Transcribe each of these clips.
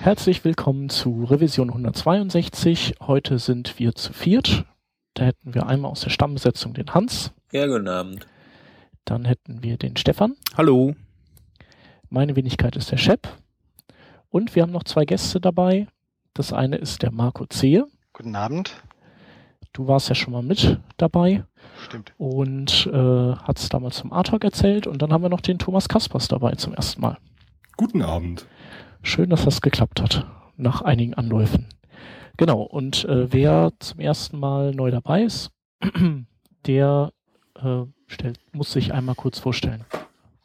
Herzlich willkommen zu Revision 162. Heute sind wir zu viert. Da hätten wir einmal aus der Stammbesetzung den Hans. Ja, guten Abend. Dann hätten wir den Stefan. Hallo. Meine Wenigkeit ist der Shep. Und wir haben noch zwei Gäste dabei. Das eine ist der Marco Zehe. Guten Abend. Du warst ja schon mal mit dabei Stimmt. und äh, hat es damals zum Artalk erzählt. Und dann haben wir noch den Thomas Kaspers dabei zum ersten Mal. Guten Abend. Schön, dass das geklappt hat, nach einigen Anläufen. Genau, und äh, wer zum ersten Mal neu dabei ist, der äh, stellt, muss sich einmal kurz vorstellen.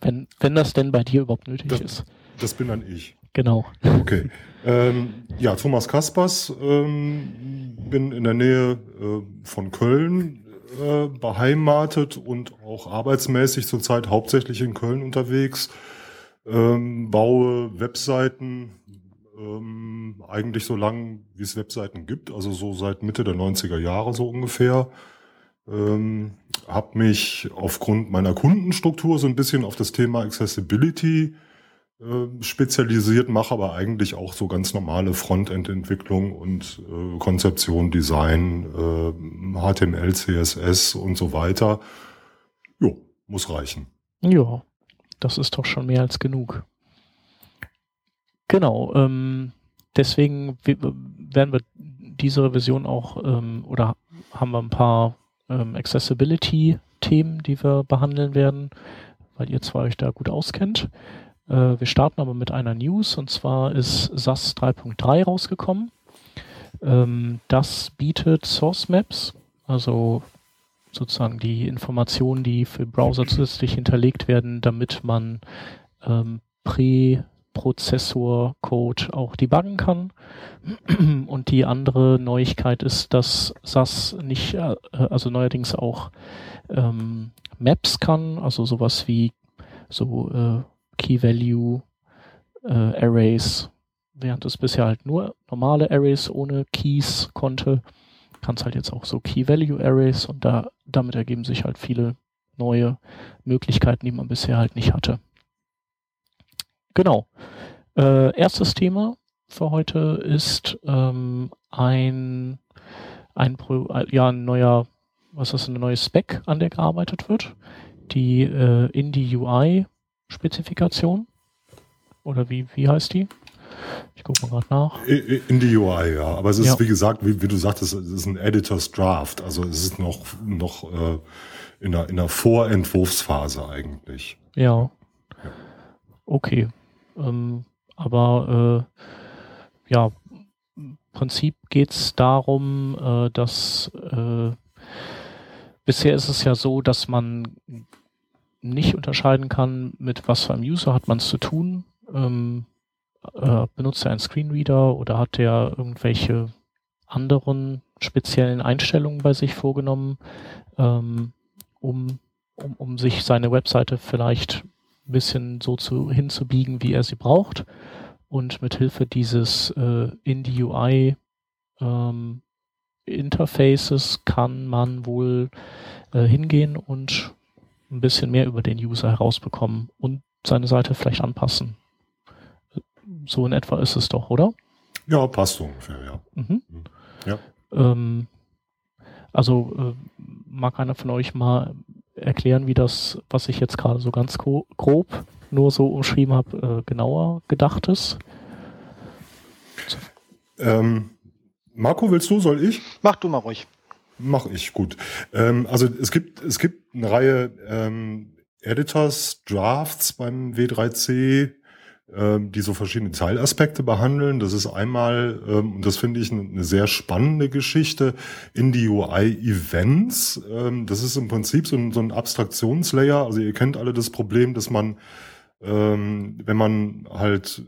Wenn, wenn das denn bei dir überhaupt nötig Das- ist. Das bin dann ich. Genau. Okay. ähm, ja, Thomas Kaspers, ähm, bin in der Nähe äh, von Köln äh, beheimatet und auch arbeitsmäßig zurzeit hauptsächlich in Köln unterwegs. Ähm, baue Webseiten ähm, eigentlich so lang, wie es Webseiten gibt, also so seit Mitte der 90er Jahre so ungefähr. Ähm, habe mich aufgrund meiner Kundenstruktur so ein bisschen auf das Thema Accessibility äh, spezialisiert, mache aber eigentlich auch so ganz normale Frontend-Entwicklung und äh, Konzeption, Design, äh, HTML, CSS und so weiter. Jo, muss reichen. Ja, das ist doch schon mehr als genug. Genau, ähm, deswegen werden wir diese Revision auch ähm, oder haben wir ein paar ähm, Accessibility-Themen, die wir behandeln werden, weil ihr zwei euch da gut auskennt. Äh, wir starten aber mit einer News und zwar ist SAS 3.3 rausgekommen. Ähm, das bietet Source Maps, also sozusagen die Informationen, die für Browser zusätzlich hinterlegt werden, damit man ähm, Präprozessor-Code auch debuggen kann. Und die andere Neuigkeit ist, dass SAS nicht, äh, also neuerdings auch ähm, Maps kann, also sowas wie so äh, Key-Value äh, Arrays, während es bisher halt nur normale Arrays ohne Keys konnte, kann es halt jetzt auch so Key-Value-Arrays und da, damit ergeben sich halt viele neue Möglichkeiten, die man bisher halt nicht hatte. Genau. Äh, erstes Thema für heute ist ähm, ein, ein, äh, ja, ein neuer, was ist eine neue Spec, an der gearbeitet wird. Die äh, Indie UI-Spezifikation. Oder wie, wie heißt die? Ich gucke mal gerade nach. In die UI, ja. Aber es ist, Ja. wie gesagt, wie, wie du sagtest, es ist ein Editor's Draft. Also es ist noch, noch äh, in, der, in der Vorentwurfsphase eigentlich. Ja. Okay. Ähm, aber äh, ja, im Prinzip geht es darum, äh, dass äh, bisher ist es ja so, dass man nicht unterscheiden kann, mit was für einem User hat man es zu tun. Ähm, äh, benutzt er einen Screenreader oder hat er irgendwelche anderen speziellen Einstellungen bei sich vorgenommen, ähm, um, um, um sich seine Webseite vielleicht ein bisschen so zu, hinzubiegen, wie er sie braucht. Und mit Hilfe dieses äh, Indie UI ähm, Interfaces kann man wohl äh, hingehen und ein bisschen mehr über den User herausbekommen und seine Seite vielleicht anpassen. So in etwa ist es doch, oder? Ja, passt so ungefähr, ja. Mhm. Ja. Ähm, also äh, mag einer von euch mal erklären, wie das, was ich jetzt gerade so ganz gro- grob nur so umschrieben habe, äh, genauer gedacht ist? Ähm, Marco, willst du, soll ich? Mach du mal ruhig. Mach ich, gut. Ähm, also es gibt, es gibt eine Reihe ähm, Editors, Drafts beim W3C, ähm, die so verschiedene Teilaspekte behandeln. Das ist einmal, ähm, und das finde ich eine, sehr spannende Geschichte, in die UI-Events. Ähm, das ist im Prinzip so ein, Abstraktionslayer. Also ihr kennt alle das Problem, dass man, ähm, wenn man halt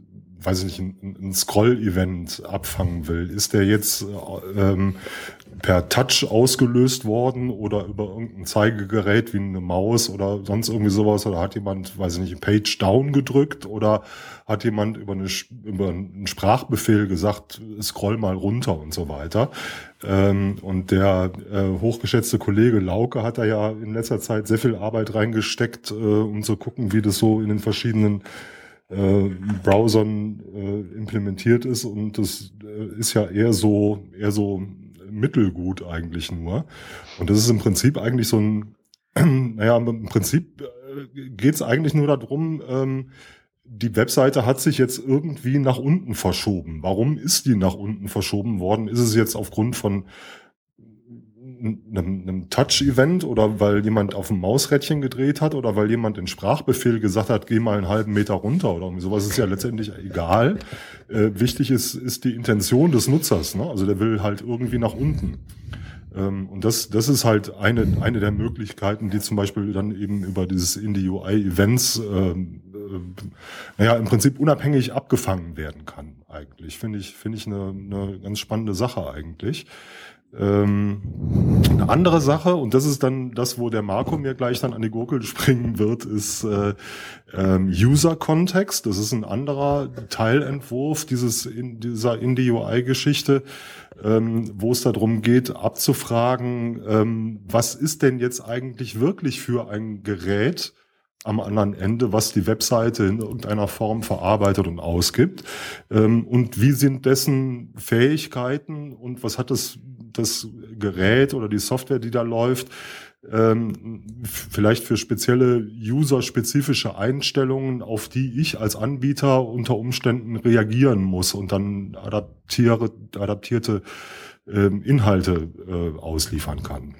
weiß ich nicht, ein, Scroll-Event abfangen will, ist der jetzt äh, ähm, per Touch ausgelöst worden oder über irgendein Zeigegerät wie eine Maus oder sonst irgendwie sowas. Oder hat jemand, weiß ich nicht, Page Down gedrückt? Oder hat jemand über, eine, über einen Sprachbefehl gesagt, scroll mal runter und so weiter. Ähm, und der äh, hochgeschätzte Kollege Lauke hat da ja in letzter Zeit sehr viel Arbeit reingesteckt, äh, um zu gucken, wie das so in den verschiedenen äh, Browsern äh, implementiert ist. Und das äh, ist ja eher so eher so mittelgut eigentlich nur. Und das ist im Prinzip eigentlich so ein, naja, im Prinzip äh, geht es eigentlich nur darum, ähm, die Webseite hat sich jetzt irgendwie nach unten verschoben. Warum ist die nach unten verschoben worden? Ist es jetzt aufgrund von einem, einem Touch-Event oder weil jemand auf dem Mausrädchen gedreht hat oder weil jemand den Sprachbefehl gesagt hat, geh mal einen halben Meter runter oder sowas ist ja letztendlich egal. Äh, wichtig ist, ist die Intention des Nutzers. Ne? Also der will halt irgendwie nach unten. Ähm, und das, das ist halt eine, eine der Möglichkeiten, die zum Beispiel dann eben über dieses Indie UI Events, ähm, äh, naja, im Prinzip unabhängig abgefangen werden kann, eigentlich. Finde ich, finde ich eine, eine ganz spannende Sache eigentlich. Ähm, eine andere Sache, und das ist dann das, wo der Marco mir gleich dann an die Gurkel springen wird, ist äh, ähm, User Context. Das ist ein anderer Teilentwurf dieses in dieser Indie-UI-Geschichte, ähm, wo es darum geht, abzufragen, was ist denn jetzt eigentlich wirklich für ein Gerät, am anderen Ende, was die Webseite in irgendeiner Form verarbeitet und ausgibt. Und wie sind dessen Fähigkeiten und was hat das das Gerät oder die Software, die da läuft, ähm, vielleicht für spezielle user-spezifische Einstellungen, auf die ich als Anbieter unter Umständen reagieren muss und dann adaptiere, adaptierte ähm, Inhalte äh, ausliefern kann.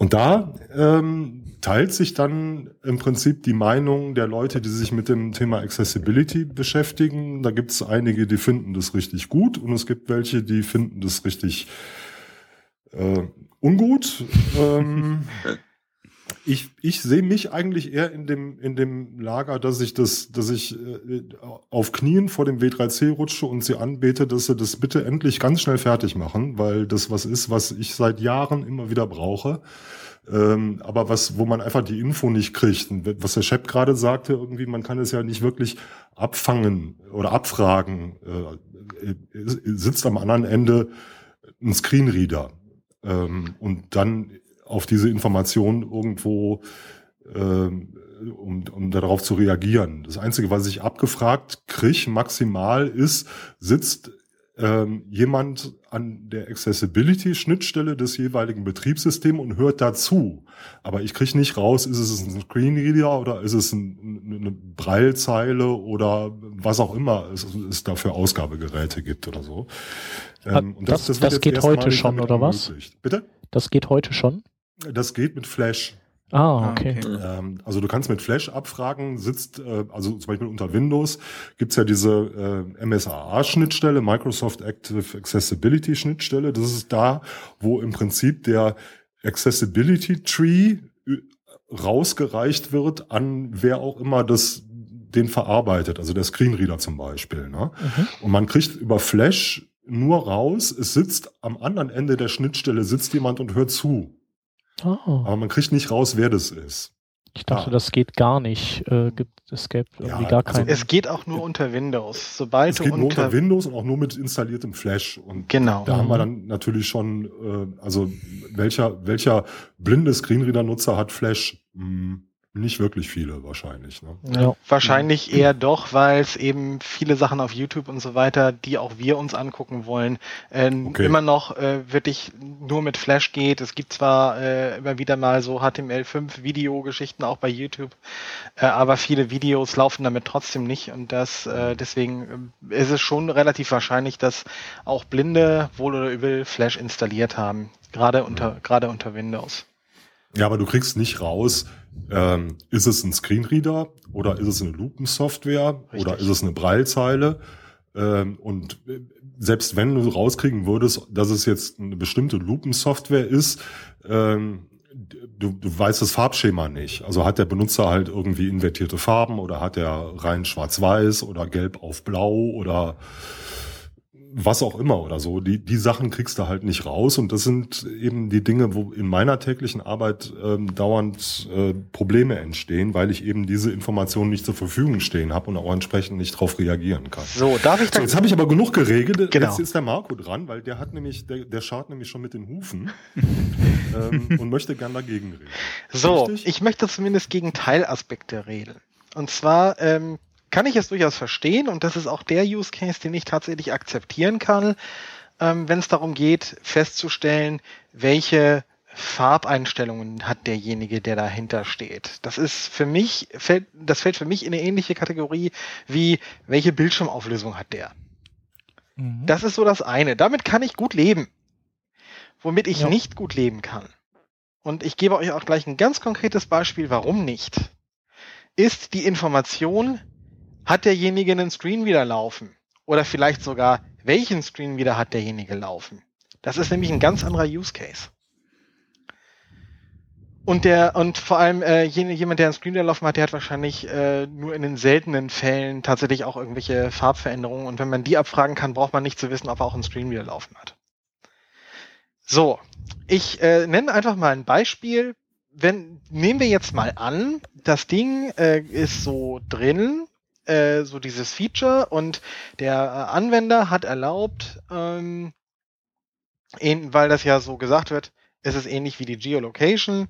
Und da ähm, teilt sich dann im Prinzip die Meinung der Leute, die sich mit dem Thema Accessibility beschäftigen. Da gibt es einige, die finden das richtig gut und es gibt welche, die finden das richtig äh, ungut. ähm, ich, ich sehe mich eigentlich eher in dem, in dem Lager, dass ich das, dass ich äh, auf Knien vor dem W3C rutsche und sie anbete, dass sie das bitte endlich ganz schnell fertig machen, weil das was ist, was ich seit Jahren immer wieder brauche. Ähm, aber was, wo man einfach die Info nicht kriegt. Und was der Chef gerade sagte, irgendwie, man kann es ja nicht wirklich abfangen oder abfragen. Äh, sitzt am anderen Ende ein Screenreader. Ähm, und dann auf diese Information irgendwo, ähm, um, um darauf zu reagieren. Das Einzige, was ich abgefragt kriege, maximal ist, sitzt ähm, jemand an der Accessibility-Schnittstelle des jeweiligen Betriebssystems und hört dazu. Aber ich kriege nicht raus, ist es ein Screenreader oder ist es ein, eine Breilzeile oder was auch immer es, es da für Ausgabegeräte gibt oder so. Ähm, und das, das, das, das geht heute schon, oder was? Bitte? Das geht heute schon? Das geht mit Flash. Ah, ah okay. Ähm, also du kannst mit Flash abfragen, sitzt, äh, also zum Beispiel unter Windows gibt's ja diese äh, MSAA-Schnittstelle, Microsoft Active Accessibility Schnittstelle. Das ist da, wo im Prinzip der Accessibility Tree äh, rausgereicht wird an wer auch immer das den verarbeitet, also der Screenreader zum Beispiel. Ne? Mhm. Und man kriegt über Flash nur raus, es sitzt am anderen Ende der Schnittstelle, sitzt jemand und hört zu. Oh. Aber man kriegt nicht raus, wer das ist. Ich dachte, ja. das geht gar nicht. Äh, gibt, es irgendwie ja, gar also keinen. Es geht auch nur unter Windows. Sobald es geht nur unter Windows und auch nur mit installiertem Flash. Und genau. da mhm. haben wir mhm. dann natürlich schon, äh, also welcher, welcher blinde Screenreader-Nutzer hat Flash? Hm nicht wirklich viele wahrscheinlich. Ne? Ja, wahrscheinlich eher doch, weil es eben viele Sachen auf YouTube und so weiter, die auch wir uns angucken wollen, äh, okay. immer noch äh, wirklich nur mit Flash geht. Es gibt zwar äh, immer wieder mal so HTML5 Videogeschichten auch bei YouTube, äh, aber viele Videos laufen damit trotzdem nicht und das äh, deswegen äh, ist es schon relativ wahrscheinlich, dass auch Blinde wohl oder übel Flash installiert haben, gerade unter gerade unter Windows. Ja, aber du kriegst nicht raus, ähm, ist es ein Screenreader oder ist es eine Lupensoftware oder ist es eine Breilzeile? Ähm, und äh, selbst wenn du rauskriegen würdest, dass es jetzt eine bestimmte Lupensoftware ist, ähm, du, du weißt das Farbschema nicht. Also hat der Benutzer halt irgendwie invertierte Farben oder hat er rein schwarz-weiß oder gelb auf blau oder was auch immer oder so. Die, die Sachen kriegst du halt nicht raus und das sind eben die Dinge, wo in meiner täglichen Arbeit ähm, dauernd äh, Probleme entstehen, weil ich eben diese Informationen nicht zur Verfügung stehen habe und auch entsprechend nicht darauf reagieren kann. So, darf ich so, Jetzt habe ich aber genug geregelt. Genau. Jetzt ist der Marco dran, weil der hat nämlich, der, der schaut nämlich schon mit den Hufen ähm, und möchte gern dagegen reden. So, Richtig? ich möchte zumindest gegen Teilaspekte reden. Und zwar ähm, kann ich es durchaus verstehen und das ist auch der Use Case, den ich tatsächlich akzeptieren kann, ähm, wenn es darum geht, festzustellen, welche Farbeinstellungen hat derjenige, der dahinter steht. Das ist für mich, fällt, das fällt für mich in eine ähnliche Kategorie wie, welche Bildschirmauflösung hat der? Mhm. Das ist so das eine. Damit kann ich gut leben. Womit ich ja. nicht gut leben kann. Und ich gebe euch auch gleich ein ganz konkretes Beispiel, warum nicht. Ist die Information, hat derjenige einen Screen wieder laufen? Oder vielleicht sogar, welchen Screen wieder hat derjenige laufen? Das ist nämlich ein ganz anderer Use Case. Und der und vor allem äh, jemand, der einen Screen laufen hat, der hat wahrscheinlich äh, nur in den seltenen Fällen tatsächlich auch irgendwelche Farbveränderungen. Und wenn man die abfragen kann, braucht man nicht zu wissen, ob er auch einen Screen wieder laufen hat. So, ich äh, nenne einfach mal ein Beispiel. Wenn nehmen wir jetzt mal an, das Ding äh, ist so drin, äh, so dieses Feature, und der äh, Anwender hat erlaubt, ähm, in, weil das ja so gesagt wird, es ist ähnlich wie die Geolocation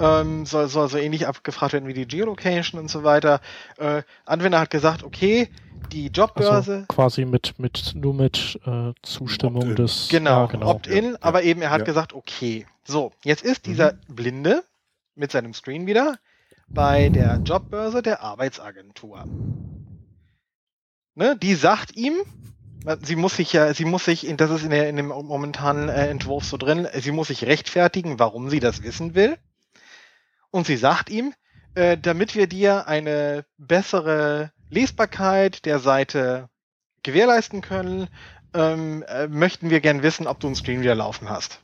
ähm, soll, soll so ähnlich abgefragt werden wie die Geolocation und so weiter. Äh, Anwender hat gesagt, okay, die Jobbörse. Also quasi mit, mit, nur mit äh, Zustimmung des. Genau, ja, genau. Opt-in, ja, aber eben er hat ja. gesagt, okay. So, jetzt ist dieser mhm. Blinde mit seinem Screen wieder bei der Jobbörse der Arbeitsagentur. Ne, die sagt ihm, sie muss sich ja, sie muss sich, das ist in, der, in dem momentanen äh, Entwurf so drin, sie muss sich rechtfertigen, warum sie das wissen will. Und sie sagt ihm, äh, damit wir dir eine bessere Lesbarkeit der Seite gewährleisten können, ähm, äh, möchten wir gern wissen, ob du einen Screen wieder laufen hast.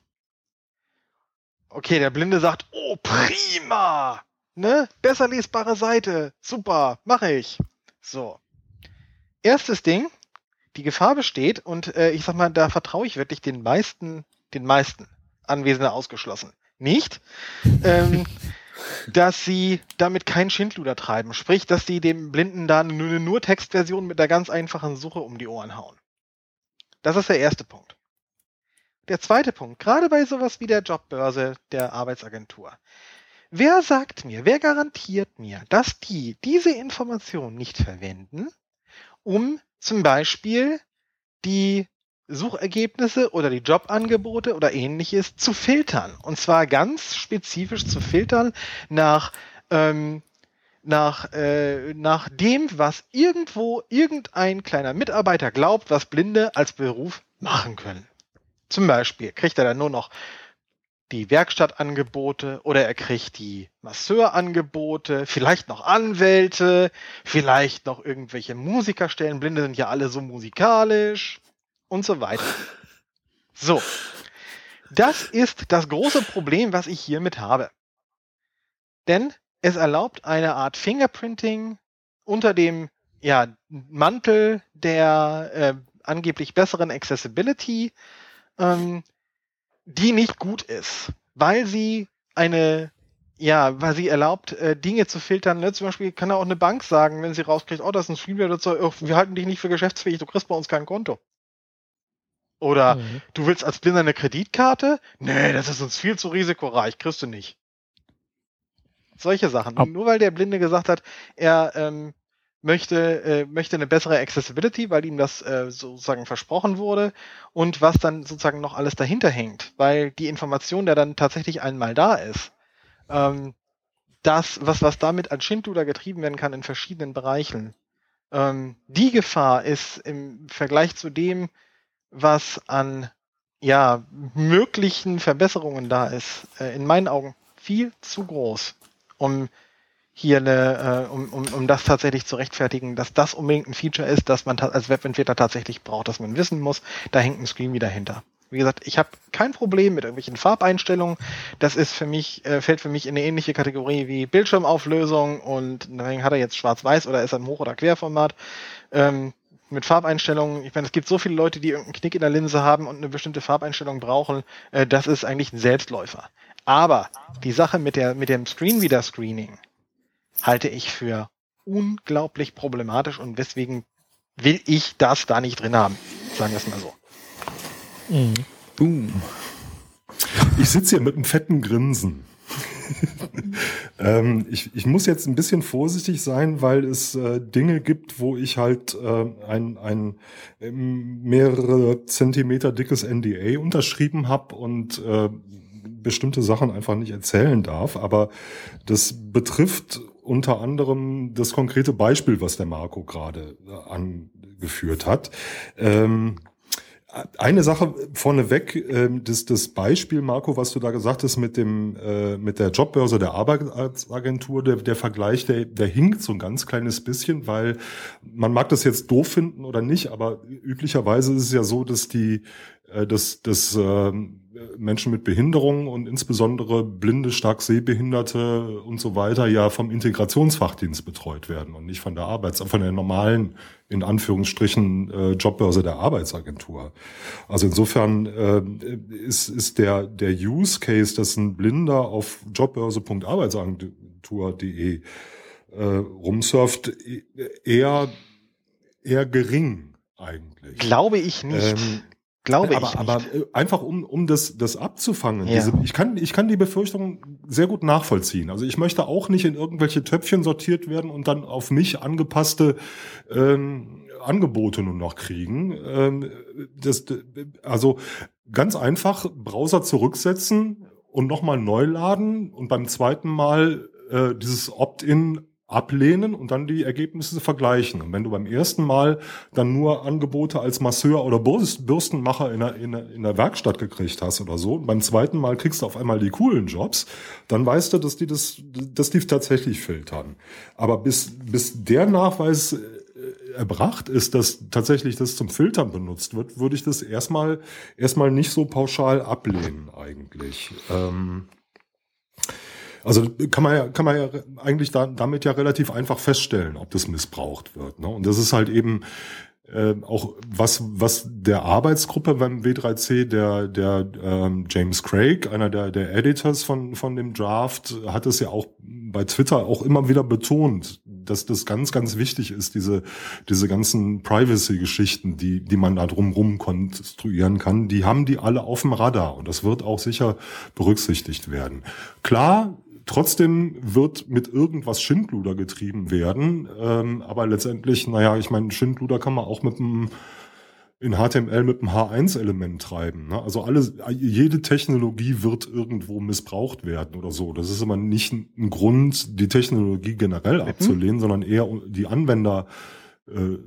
Okay, der Blinde sagt, oh prima, ne, besser lesbare Seite, super, mache ich. So. Erstes Ding, die Gefahr besteht und äh, ich sag mal, da vertraue ich wirklich den meisten, den meisten Anwesenden ausgeschlossen. Nicht. Ähm, dass sie damit keinen Schindluder treiben. Sprich, dass sie dem Blinden da nur eine nur Textversion mit einer ganz einfachen Suche um die Ohren hauen. Das ist der erste Punkt. Der zweite Punkt, gerade bei sowas wie der Jobbörse der Arbeitsagentur. Wer sagt mir, wer garantiert mir, dass die diese Information nicht verwenden, um zum Beispiel die Suchergebnisse oder die Jobangebote oder ähnliches zu filtern. Und zwar ganz spezifisch zu filtern nach, ähm, nach, äh, nach dem, was irgendwo irgendein kleiner Mitarbeiter glaubt, was Blinde als Beruf machen können. Zum Beispiel kriegt er dann nur noch die Werkstattangebote oder er kriegt die Masseurangebote, vielleicht noch Anwälte, vielleicht noch irgendwelche Musikerstellen. Blinde sind ja alle so musikalisch und so weiter. So. Das ist das große Problem, was ich hiermit habe. Denn es erlaubt eine Art Fingerprinting unter dem ja, Mantel der äh, angeblich besseren Accessibility, ähm, die nicht gut ist, weil sie eine ja, weil sie erlaubt, äh, Dinge zu filtern. Ne? Zum Beispiel kann auch eine Bank sagen, wenn sie rauskriegt, oh, das ist ein Streamer, wir halten dich nicht für geschäftsfähig, du kriegst bei uns kein Konto. Oder mhm. du willst als Blinder eine Kreditkarte? Nee, das ist uns viel zu risikoreich, kriegst du nicht. Solche Sachen. Ab Nur weil der Blinde gesagt hat, er ähm, möchte, äh, möchte eine bessere Accessibility, weil ihm das äh, sozusagen versprochen wurde und was dann sozusagen noch alles dahinter hängt, weil die Information, der dann tatsächlich einmal da ist, ähm, das, was, was damit als Schindluder getrieben werden kann in verschiedenen Bereichen, ähm, die Gefahr ist im Vergleich zu dem, was an ja, möglichen Verbesserungen da ist, äh, in meinen Augen viel zu groß, um hier eine, äh, um, um, um das tatsächlich zu rechtfertigen, dass das unbedingt ein Feature ist, dass man als Webentwickler tatsächlich braucht, dass man wissen muss, da hängt ein Screen wieder hinter. Wie gesagt, ich habe kein Problem mit irgendwelchen Farbeinstellungen. Das ist für mich, äh, fällt für mich in eine ähnliche Kategorie wie Bildschirmauflösung und deswegen hat er jetzt schwarz-weiß oder ist er im Hoch- oder Querformat. Ähm, mit Farbeinstellungen, ich meine, es gibt so viele Leute, die irgendeinen Knick in der Linse haben und eine bestimmte Farbeinstellung brauchen, äh, das ist eigentlich ein Selbstläufer. Aber die Sache mit der mit dem Screenreader-Screening halte ich für unglaublich problematisch und deswegen will ich das da nicht drin haben. Sagen wir es mal so. Mhm. Boom. Ich sitze hier mit einem fetten Grinsen. Ähm, ich, ich muss jetzt ein bisschen vorsichtig sein, weil es äh, Dinge gibt, wo ich halt äh, ein, ein ähm, mehrere Zentimeter dickes NDA unterschrieben habe und äh, bestimmte Sachen einfach nicht erzählen darf. Aber das betrifft unter anderem das konkrete Beispiel, was der Marco gerade äh, angeführt hat. Ähm, eine Sache vorneweg, äh, das, das Beispiel, Marco, was du da gesagt hast mit dem äh, mit der Jobbörse der Arbeitsagentur, der, der Vergleich, der, der hinkt so ein ganz kleines bisschen, weil man mag das jetzt doof finden oder nicht, aber üblicherweise ist es ja so, dass die dass, dass äh, Menschen mit Behinderungen und insbesondere blinde, stark sehbehinderte und so weiter ja vom Integrationsfachdienst betreut werden und nicht von der Arbeits, von der normalen, in Anführungsstrichen, äh, Jobbörse der Arbeitsagentur. Also insofern äh, ist, ist der, der Use Case, dass ein Blinder auf jobbörse.arbeitsagentur.de äh, rumsurft, eher, eher gering eigentlich. Glaube ich nicht. Ähm, Glaube aber, ich. Aber nicht. Äh, einfach um, um das, das abzufangen. Ja. Diese, ich, kann, ich kann die Befürchtung sehr gut nachvollziehen. Also ich möchte auch nicht in irgendwelche Töpfchen sortiert werden und dann auf mich angepasste ähm, Angebote nur noch kriegen. Ähm, das, also ganz einfach Browser zurücksetzen und nochmal neu laden und beim zweiten Mal äh, dieses Opt-in ablehnen und dann die Ergebnisse vergleichen. Und wenn du beim ersten Mal dann nur Angebote als Masseur oder Bürstenmacher in der, in der, in der Werkstatt gekriegt hast oder so, und beim zweiten Mal kriegst du auf einmal die coolen Jobs, dann weißt du, dass die das, dass die tatsächlich filtern. Aber bis, bis der Nachweis äh, erbracht ist, dass tatsächlich das zum Filtern benutzt wird, würde ich das erstmal, erstmal nicht so pauschal ablehnen eigentlich. Ähm also kann man ja, kann man ja eigentlich da, damit ja relativ einfach feststellen, ob das missbraucht wird. Ne? Und das ist halt eben äh, auch was, was der Arbeitsgruppe beim W3C, der, der ähm, James Craig, einer der, der Editors von, von dem Draft, hat es ja auch bei Twitter auch immer wieder betont, dass das ganz, ganz wichtig ist, diese, diese ganzen Privacy-Geschichten, die, die man da drumrum konstruieren kann, die haben die alle auf dem Radar und das wird auch sicher berücksichtigt werden. Klar, Trotzdem wird mit irgendwas Schindluder getrieben werden. Ähm, aber letztendlich, naja, ich meine, Schindluder kann man auch mit einem in HTML mit einem H1-Element treiben. Ne? Also alles, jede Technologie wird irgendwo missbraucht werden oder so. Das ist aber nicht ein Grund, die Technologie generell mhm. abzulehnen, sondern eher die Anwender äh,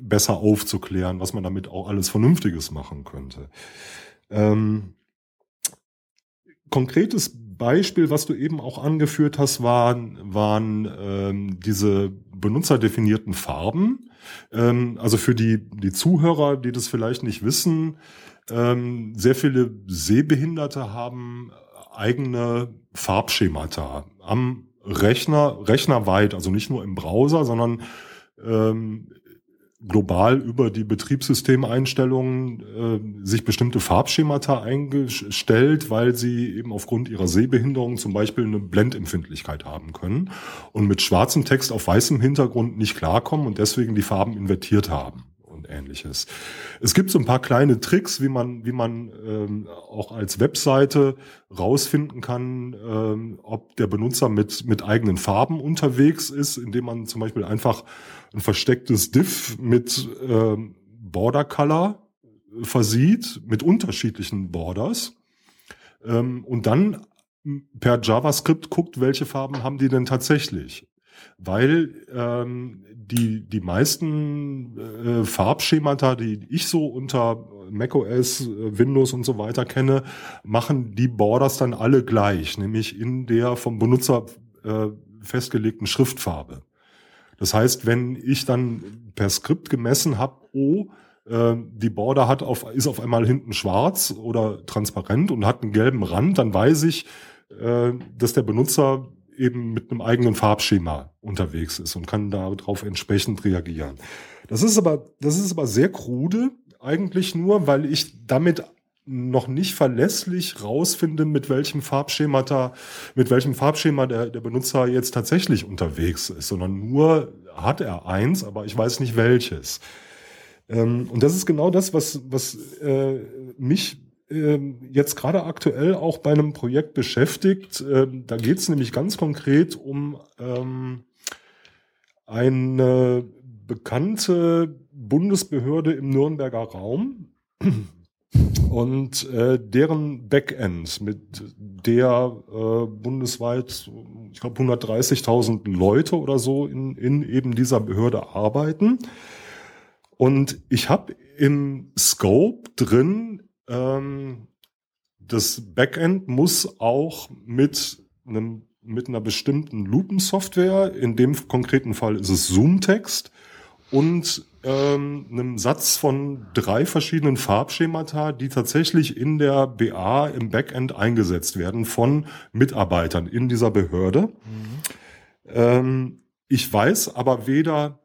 besser aufzuklären, was man damit auch alles Vernünftiges machen könnte. Ähm, konkretes Beispiel, was du eben auch angeführt hast, waren, waren ähm, diese benutzerdefinierten Farben. Ähm, also für die, die Zuhörer, die das vielleicht nicht wissen, ähm, sehr viele Sehbehinderte haben eigene Farbschemata am Rechner, rechnerweit, also nicht nur im Browser, sondern ähm, global über die Betriebssystemeinstellungen äh, sich bestimmte Farbschemata eingestellt, weil sie eben aufgrund ihrer Sehbehinderung zum Beispiel eine Blendempfindlichkeit haben können und mit schwarzem Text auf weißem Hintergrund nicht klarkommen und deswegen die Farben invertiert haben und ähnliches. Es gibt so ein paar kleine Tricks, wie man, wie man ähm, auch als Webseite rausfinden kann, ähm, ob der Benutzer mit, mit eigenen Farben unterwegs ist, indem man zum Beispiel einfach ein verstecktes Diff mit ähm, Border Color versieht, mit unterschiedlichen Borders. Ähm, und dann per JavaScript guckt, welche Farben haben die denn tatsächlich. Weil ähm, die, die meisten äh, Farbschemata, die ich so unter macOS, Windows und so weiter kenne, machen die Borders dann alle gleich, nämlich in der vom Benutzer äh, festgelegten Schriftfarbe. Das heißt, wenn ich dann per Skript gemessen habe, oh, äh, die Border hat auf, ist auf einmal hinten schwarz oder transparent und hat einen gelben Rand, dann weiß ich, äh, dass der Benutzer eben mit einem eigenen Farbschema unterwegs ist und kann darauf entsprechend reagieren. Das ist aber, das ist aber sehr krude, eigentlich nur, weil ich damit noch nicht verlässlich rausfinde, mit welchem Farbschemata, mit welchem Farbschema der, der Benutzer jetzt tatsächlich unterwegs ist, sondern nur hat er eins, aber ich weiß nicht welches. Ähm, und das ist genau das, was, was äh, mich ähm, jetzt gerade aktuell auch bei einem Projekt beschäftigt. Ähm, da geht es nämlich ganz konkret um ähm, eine bekannte Bundesbehörde im Nürnberger Raum und äh, deren Backend, mit der äh, bundesweit, ich glaube, 130.000 Leute oder so in, in eben dieser Behörde arbeiten. Und ich habe im Scope drin, ähm, das Backend muss auch mit einem mit einer bestimmten Lupensoftware, in dem konkreten Fall ist es Zoom-Text, und ähm, einem Satz von drei verschiedenen Farbschemata, die tatsächlich in der BA im Backend eingesetzt werden von Mitarbeitern in dieser Behörde. Mhm. Ähm, ich weiß aber weder,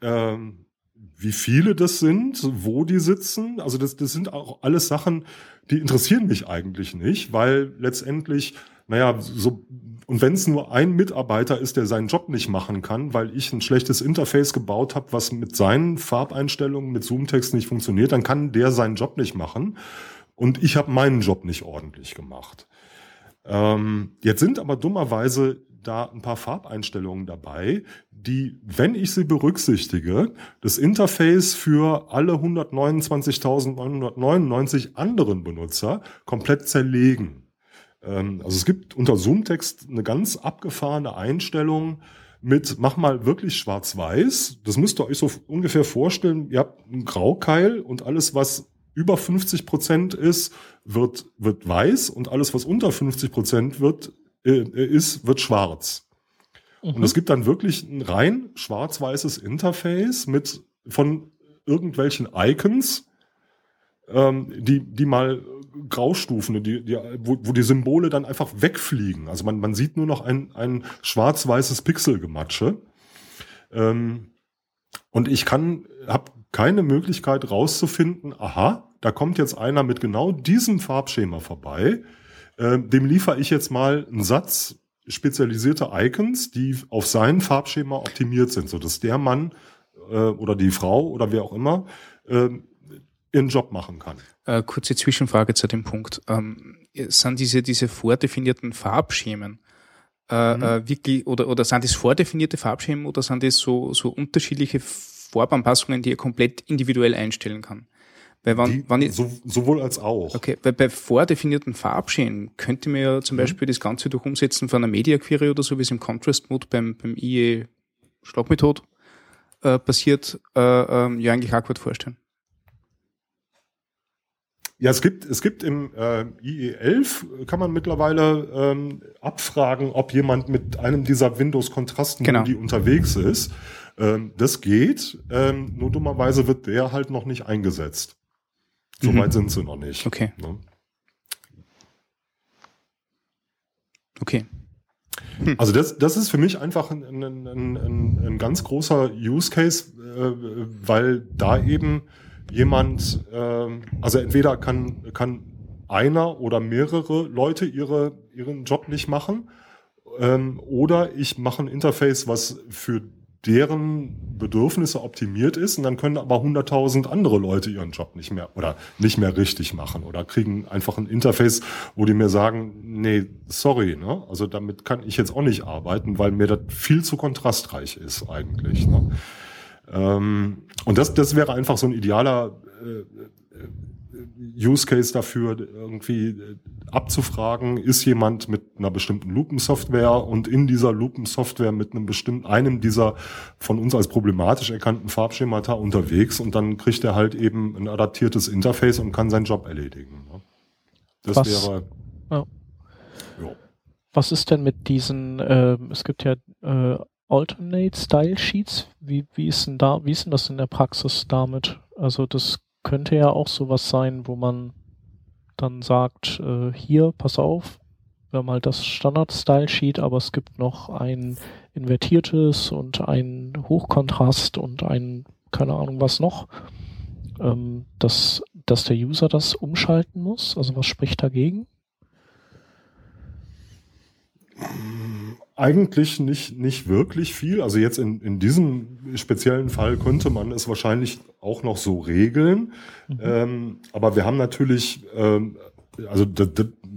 ähm, wie viele das sind, wo die sitzen. Also das, das sind auch alles Sachen, die interessieren mich eigentlich nicht, weil letztendlich, naja, so und wenn es nur ein Mitarbeiter ist, der seinen Job nicht machen kann, weil ich ein schlechtes Interface gebaut habe, was mit seinen Farbeinstellungen, mit Zoom-Text nicht funktioniert, dann kann der seinen Job nicht machen. Und ich habe meinen Job nicht ordentlich gemacht. Ähm, jetzt sind aber dummerweise da ein paar Farbeinstellungen dabei, die, wenn ich sie berücksichtige, das Interface für alle 129.999 anderen Benutzer komplett zerlegen. Ähm, also es gibt unter Zoom-Text eine ganz abgefahrene Einstellung mit, mach mal wirklich schwarz-weiß. Das müsst ihr euch so ungefähr vorstellen. Ihr habt einen Graukeil und alles, was über 50 Prozent ist, wird, wird weiß und alles, was unter 50 Prozent wird, äh, ist, wird schwarz. Mhm. Und es gibt dann wirklich ein rein schwarz-weißes Interface mit von irgendwelchen Icons, ähm, die, die mal Graustufen, die, die, wo, wo die Symbole dann einfach wegfliegen. Also man, man sieht nur noch ein, ein schwarz-weißes Pixelgematsche. Ähm, und ich kann, habe keine Möglichkeit rauszufinden, aha, da kommt jetzt einer mit genau diesem Farbschema vorbei. Ähm, dem liefere ich jetzt mal einen Satz spezialisierte Icons, die auf sein Farbschema optimiert sind, so dass der Mann äh, oder die Frau oder wer auch immer äh, ihren Job machen kann. Äh, kurze Zwischenfrage zu dem Punkt. Ähm, sind diese, diese vordefinierten Farbschemen äh, mhm. äh, wirklich, oder, oder sind das vordefinierte Farbschemen oder sind das so, so unterschiedliche Farbanpassungen, die ihr komplett individuell einstellen kann? Weil wann, die, wann ich, so, sowohl als auch. Okay, weil bei vordefinierten Farbschemen könnte man ja zum mhm. Beispiel das Ganze durch Umsetzen von einer Media Query oder so, wie es im Contrast Mode beim, beim IE Schlagmethode äh, passiert, äh, ähm, ja eigentlich auch gut vorstellen. Ja, es gibt, es gibt im äh, IE11 kann man mittlerweile ähm, abfragen, ob jemand mit einem dieser Windows-Kontrastmodi genau. unterwegs ist. Ähm, das geht, ähm, nur dummerweise wird der halt noch nicht eingesetzt. So mhm. weit sind sie noch nicht. Okay. Ne? Okay. Hm. Also das, das ist für mich einfach ein, ein, ein, ein ganz großer Use Case, äh, weil da eben jemand, äh, also entweder kann, kann einer oder mehrere Leute ihre, ihren Job nicht machen, ähm, oder ich mache ein Interface, was für deren Bedürfnisse optimiert ist und dann können aber 100.000 andere Leute ihren Job nicht mehr oder nicht mehr richtig machen oder kriegen einfach ein Interface, wo die mir sagen, nee, sorry, ne? Also damit kann ich jetzt auch nicht arbeiten, weil mir das viel zu kontrastreich ist eigentlich. Ne? Ähm, und das, das wäre einfach so ein idealer äh, äh, Use Case dafür, irgendwie äh, abzufragen, ist jemand mit einer bestimmten Lupensoftware und in dieser Lupensoftware mit einem bestimmten, einem dieser von uns als problematisch erkannten Farbschemata unterwegs und dann kriegt er halt eben ein adaptiertes Interface und kann seinen Job erledigen. Ne? Das Was, wäre. Ja. Was ist denn mit diesen, äh, es gibt ja äh, Alternate Style Sheets? Wie, wie ist denn da, wie ist denn das in der Praxis damit? Also das könnte ja auch sowas sein, wo man dann sagt, äh, hier, pass auf, wir haben halt das Standard-Style-Sheet, aber es gibt noch ein invertiertes und ein Hochkontrast und ein, keine Ahnung was noch, ähm, dass, dass der User das umschalten muss. Also was spricht dagegen? Eigentlich nicht, nicht wirklich viel. Also jetzt in, in diesem speziellen Fall könnte man es wahrscheinlich auch noch so regeln. Mhm. Ähm, aber wir haben natürlich, ähm, also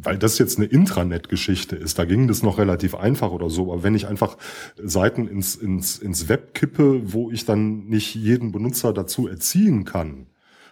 weil das jetzt eine Intranet-Geschichte ist, da ging das noch relativ einfach oder so. Aber wenn ich einfach Seiten ins, ins, ins Web kippe, wo ich dann nicht jeden Benutzer dazu erziehen kann,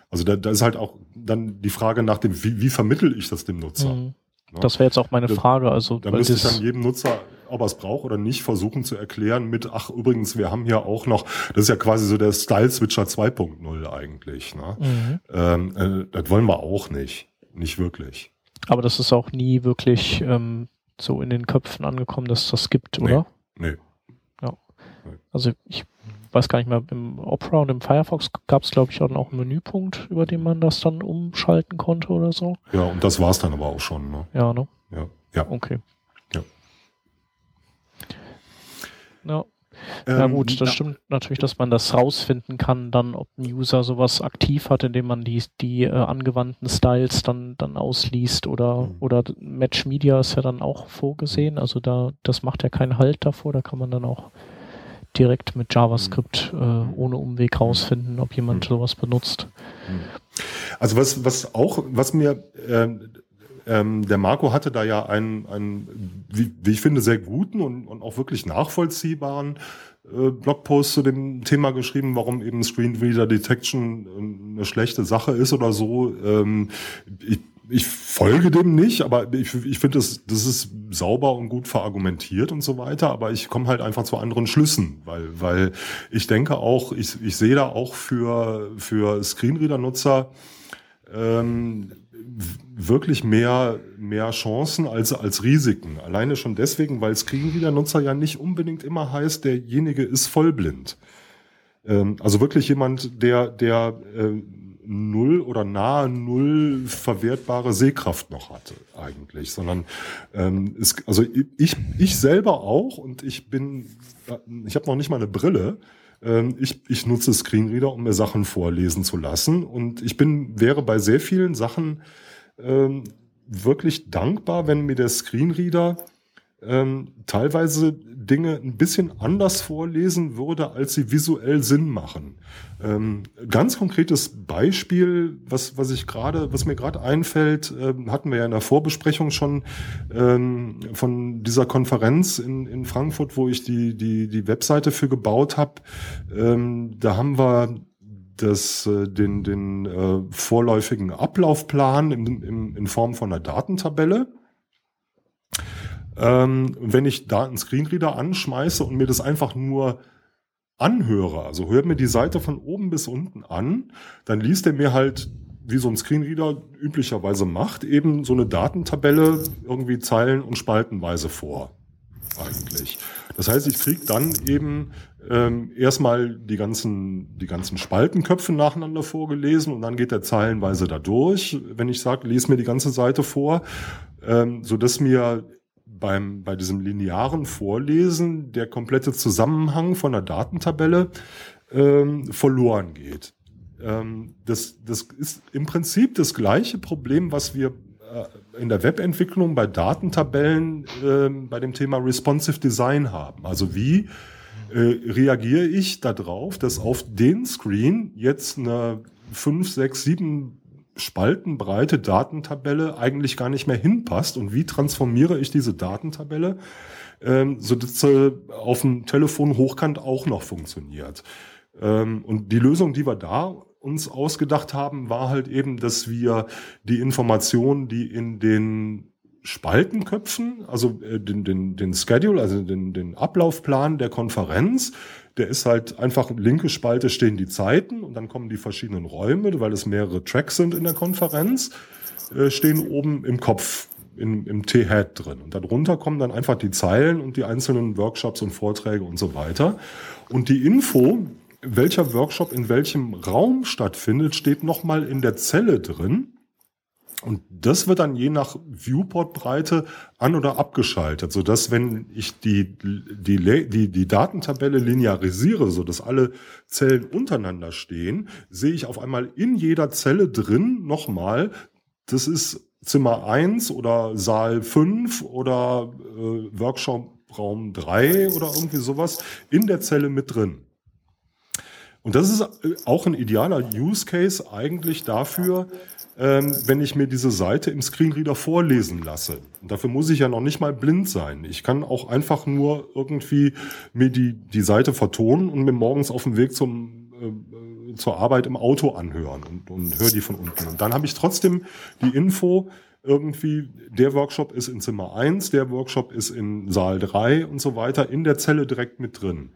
also da, da ist halt auch dann die Frage nach dem, wie, wie vermittel ich das dem Nutzer? Mhm. Ja. Das wäre jetzt auch meine Frage. Also, da müsste ich dann jedem Nutzer, ob er es braucht oder nicht, versuchen zu erklären mit, ach übrigens, wir haben hier auch noch, das ist ja quasi so der Style Switcher 2.0 eigentlich. Ne? Mhm. Ähm, äh, das wollen wir auch nicht. Nicht wirklich. Aber das ist auch nie wirklich ähm, so in den Köpfen angekommen, dass das gibt, oder? Nee. Ja. Nee. Also ich weiß gar nicht mehr, im Opera und im Firefox gab es, glaube ich, auch einen Menüpunkt, über den man das dann umschalten konnte oder so. Ja, und das war es dann aber auch schon. Ne? Ja, ne? Ja. ja. Okay. Ja. Ja. Ähm, gut, das ja. stimmt natürlich, dass man das rausfinden kann, dann ob ein User sowas aktiv hat, indem man die, die äh, angewandten Styles dann, dann ausliest oder, mhm. oder Match Media ist ja dann auch vorgesehen, also da, das macht ja keinen Halt davor, da kann man dann auch direkt mit JavaScript mhm. äh, ohne Umweg rausfinden, ob jemand mhm. sowas benutzt. Mhm. Also was, was auch, was mir äh, ähm, der Marco hatte da ja einen, einen wie, wie ich finde, sehr guten und, und auch wirklich nachvollziehbaren äh, Blogpost zu dem Thema geschrieben, warum eben Screen Reader Detection äh, eine schlechte Sache ist oder so. Ähm, ich ich folge dem nicht, aber ich, ich finde, das, das ist sauber und gut verargumentiert und so weiter, aber ich komme halt einfach zu anderen Schlüssen, weil, weil ich denke auch, ich, ich sehe da auch für, für Screenreader-Nutzer ähm, wirklich mehr, mehr Chancen als, als Risiken. Alleine schon deswegen, weil Screenreader-Nutzer ja nicht unbedingt immer heißt, derjenige ist vollblind. Ähm, also wirklich jemand, der, der äh, null oder nahe null verwertbare Sehkraft noch hatte eigentlich, sondern ähm, es, also ich, ich selber auch und ich bin, ich habe noch nicht mal eine Brille. Ähm, ich, ich nutze Screenreader, um mir Sachen vorlesen zu lassen. Und ich bin wäre bei sehr vielen Sachen ähm, wirklich dankbar, wenn mir der Screenreader ähm, teilweise Dinge ein bisschen anders vorlesen würde, als sie visuell Sinn machen. Ähm, ganz konkretes Beispiel, was, was ich gerade, was mir gerade einfällt, ähm, hatten wir ja in der Vorbesprechung schon ähm, von dieser Konferenz in, in Frankfurt, wo ich die, die, die Webseite für gebaut habe. Ähm, da haben wir das, äh, den, den äh, vorläufigen Ablaufplan in, in, in Form von einer Datentabelle ähm, wenn ich da einen Screenreader anschmeiße und mir das einfach nur anhöre, also hört mir die Seite von oben bis unten an, dann liest er mir halt, wie so ein Screenreader üblicherweise macht, eben so eine Datentabelle irgendwie zeilen- und spaltenweise vor. Eigentlich. Das heißt, ich kriege dann eben ähm, erstmal die ganzen, die ganzen Spaltenköpfe nacheinander vorgelesen und dann geht der zeilenweise da durch, wenn ich sage, lese mir die ganze Seite vor, ähm, so dass mir beim, bei diesem linearen Vorlesen der komplette Zusammenhang von der Datentabelle ähm, verloren geht. Ähm, das, das ist im Prinzip das gleiche Problem, was wir äh, in der Webentwicklung bei Datentabellen äh, bei dem Thema Responsive Design haben. Also wie äh, reagiere ich darauf, dass auf den Screen jetzt eine 5, 6, 7 spaltenbreite Datentabelle eigentlich gar nicht mehr hinpasst und wie transformiere ich diese Datentabelle, ähm, so dass sie auf dem Telefon hochkant auch noch funktioniert. Ähm, und die Lösung, die wir da uns ausgedacht haben, war halt eben, dass wir die Informationen, die in den Spaltenköpfen, also äh, den, den, den Schedule, also den, den Ablaufplan der Konferenz, der ist halt einfach linke Spalte stehen die Zeiten und dann kommen die verschiedenen Räume, weil es mehrere Tracks sind in der Konferenz, äh, stehen oben im Kopf in, im T-Head drin. Und darunter kommen dann einfach die Zeilen und die einzelnen Workshops und Vorträge und so weiter. Und die Info, welcher Workshop in welchem Raum stattfindet, steht nochmal in der Zelle drin. Und das wird dann je nach Viewport-Breite an- oder abgeschaltet, so dass wenn ich die, die, die, die Datentabelle linearisiere, so dass alle Zellen untereinander stehen, sehe ich auf einmal in jeder Zelle drin nochmal, das ist Zimmer 1 oder Saal 5 oder äh, Workshop Raum 3 oder irgendwie sowas in der Zelle mit drin. Und das ist äh, auch ein idealer Use Case eigentlich dafür, wenn ich mir diese Seite im Screenreader vorlesen lasse. Dafür muss ich ja noch nicht mal blind sein. Ich kann auch einfach nur irgendwie mir die, die Seite vertonen und mir morgens auf dem Weg zum, äh, zur Arbeit im Auto anhören und, und höre die von unten. Und dann habe ich trotzdem die Info, irgendwie, der Workshop ist in Zimmer 1, der Workshop ist in Saal 3 und so weiter, in der Zelle direkt mit drin.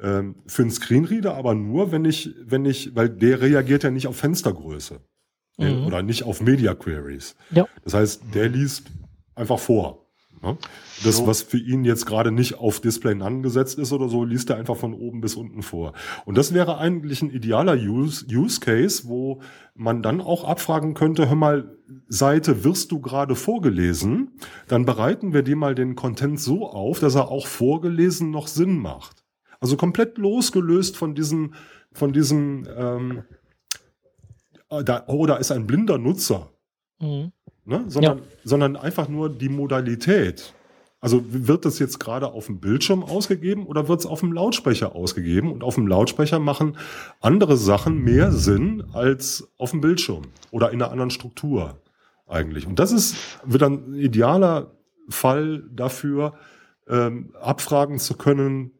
Ähm, für einen Screenreader aber nur, wenn ich, wenn ich, weil der reagiert ja nicht auf Fenstergröße mhm. oder nicht auf Media Queries. Ja. Das heißt, der liest einfach vor. Ne? Das, so. was für ihn jetzt gerade nicht auf Display angesetzt ist oder so, liest er einfach von oben bis unten vor. Und das wäre eigentlich ein idealer Use, Use Case, wo man dann auch abfragen könnte, hör mal, Seite wirst du gerade vorgelesen, dann bereiten wir dir mal den Content so auf, dass er auch vorgelesen noch Sinn macht. Also komplett losgelöst von diesem, von diesem, ähm, äh, da, oh, da ist ein blinder Nutzer. Mhm. Ne? Sondern, ja. sondern einfach nur die Modalität. Also wird das jetzt gerade auf dem Bildschirm ausgegeben oder wird es auf dem Lautsprecher ausgegeben? Und auf dem Lautsprecher machen andere Sachen mehr Sinn als auf dem Bildschirm oder in einer anderen Struktur eigentlich. Und das ist wieder ein idealer Fall dafür, ähm, abfragen zu können,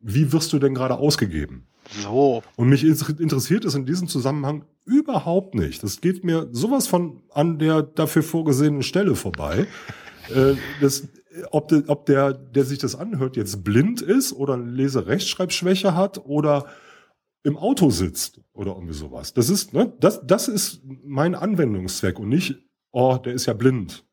wie wirst du denn gerade ausgegeben? So. Und mich interessiert es in diesem Zusammenhang überhaupt nicht. Das geht mir sowas von an der dafür vorgesehenen Stelle vorbei. äh, das, ob, de, ob der, der sich das anhört, jetzt blind ist oder eine Leserechtschreibschwäche hat oder im Auto sitzt oder irgendwie sowas. Das ist, ne, das, das ist mein Anwendungszweck und nicht, oh, der ist ja blind.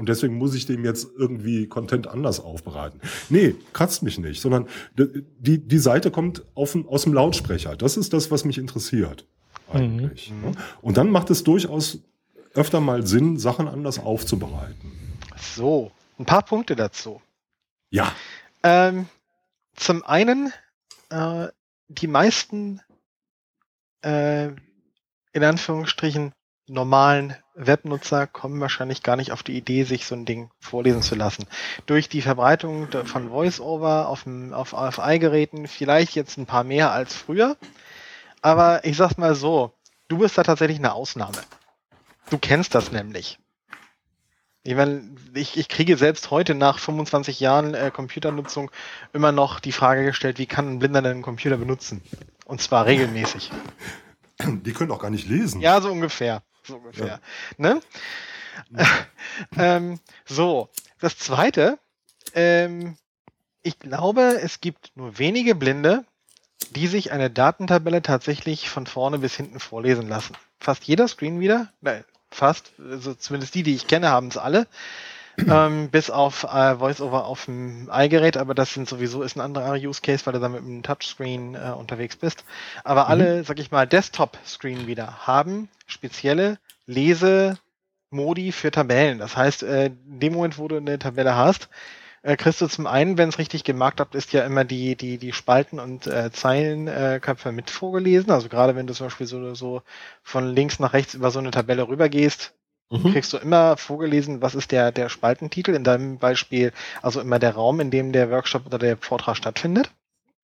Und deswegen muss ich dem jetzt irgendwie Content anders aufbereiten. Nee, kratzt mich nicht, sondern die, die Seite kommt auf, aus dem Lautsprecher. Das ist das, was mich interessiert. Eigentlich. Mhm. Und dann macht es durchaus öfter mal Sinn, Sachen anders aufzubereiten. So, ein paar Punkte dazu. Ja. Ähm, zum einen, äh, die meisten äh, in Anführungsstrichen normalen Webnutzer kommen wahrscheinlich gar nicht auf die Idee, sich so ein Ding vorlesen zu lassen. Durch die Verbreitung von VoiceOver auf, auf, auf i-Geräten vielleicht jetzt ein paar mehr als früher. Aber ich sag's mal so, du bist da tatsächlich eine Ausnahme. Du kennst das nämlich. Ich, meine, ich, ich kriege selbst heute nach 25 Jahren äh, Computernutzung immer noch die Frage gestellt, wie kann ein Blinder denn einen Computer benutzen? Und zwar regelmäßig. Die können auch gar nicht lesen. Ja, so ungefähr so ungefähr. Ja. Ne? ähm, so, das zweite, ähm, ich glaube, es gibt nur wenige Blinde, die sich eine Datentabelle tatsächlich von vorne bis hinten vorlesen lassen. Fast jeder Screenreader, nein, fast, also zumindest die, die ich kenne, haben es alle. Ähm, bis auf äh, VoiceOver auf dem i-Gerät, aber das sind sowieso ist ein anderer Use Case, weil du dann mit einem Touchscreen äh, unterwegs bist. Aber mhm. alle, sag ich mal, Desktop-Screenreader haben spezielle Lesemodi für Tabellen. Das heißt, äh, in dem Moment, wo du eine Tabelle hast, äh, kriegst du zum einen, wenn es richtig gemarkt habt, ist ja immer die, die, die Spalten und äh, Zeilenköpfe äh, mit vorgelesen. Also gerade wenn du zum Beispiel so, so von links nach rechts über so eine Tabelle rübergehst, mhm. kriegst du immer vorgelesen, was ist der, der Spaltentitel, in deinem Beispiel, also immer der Raum, in dem der Workshop oder der Vortrag stattfindet.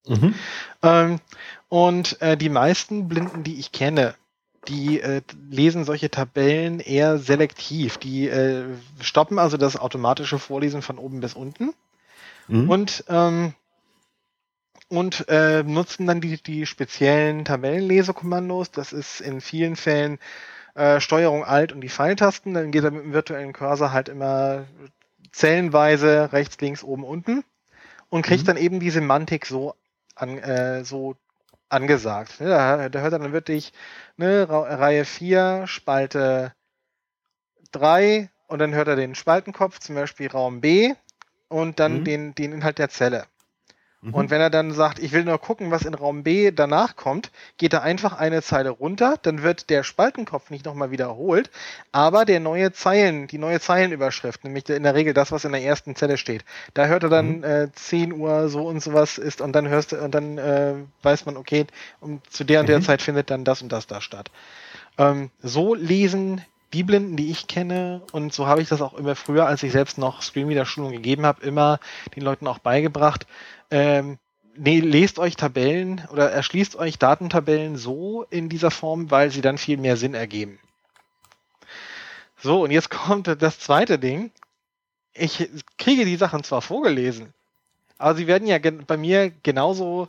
Mhm. Ähm, und äh, die meisten Blinden, die ich kenne, die äh, lesen solche Tabellen eher selektiv. Die äh, stoppen also das automatische Vorlesen von oben bis unten mhm. und ähm, und äh, nutzen dann die, die speziellen Tabellenlesekommandos. Das ist in vielen Fällen äh, Steuerung Alt und die Pfeiltasten. Dann geht er mit dem virtuellen Cursor halt immer zellenweise rechts, links, oben, unten und kriegt mhm. dann eben die Semantik so an, äh, so angesagt. Ne, da, da hört er dann wirklich ne, Reihe 4, Spalte 3 und dann hört er den Spaltenkopf, zum Beispiel Raum B und dann mhm. den, den Inhalt der Zelle. Mhm. Und wenn er dann sagt, ich will nur gucken, was in Raum B danach kommt, geht er einfach eine Zeile runter, dann wird der Spaltenkopf nicht nochmal wiederholt, aber der neue Zeilen, die neue Zeilenüberschrift, nämlich in der Regel das, was in der ersten Zelle steht, da hört er dann mhm. äh, 10 Uhr so und sowas ist und dann hörst du, und dann äh, weiß man, okay, um, zu der und der mhm. Zeit findet dann das und das da statt. Ähm, so lesen die Blinden, die ich kenne, und so habe ich das auch immer früher, als ich selbst noch Screenreader-Schulung gegeben habe, immer den Leuten auch beigebracht, ähm, nee, lest euch Tabellen oder erschließt euch Datentabellen so in dieser Form, weil sie dann viel mehr Sinn ergeben. So, und jetzt kommt das zweite Ding. Ich kriege die Sachen zwar vorgelesen, aber sie werden ja bei mir genauso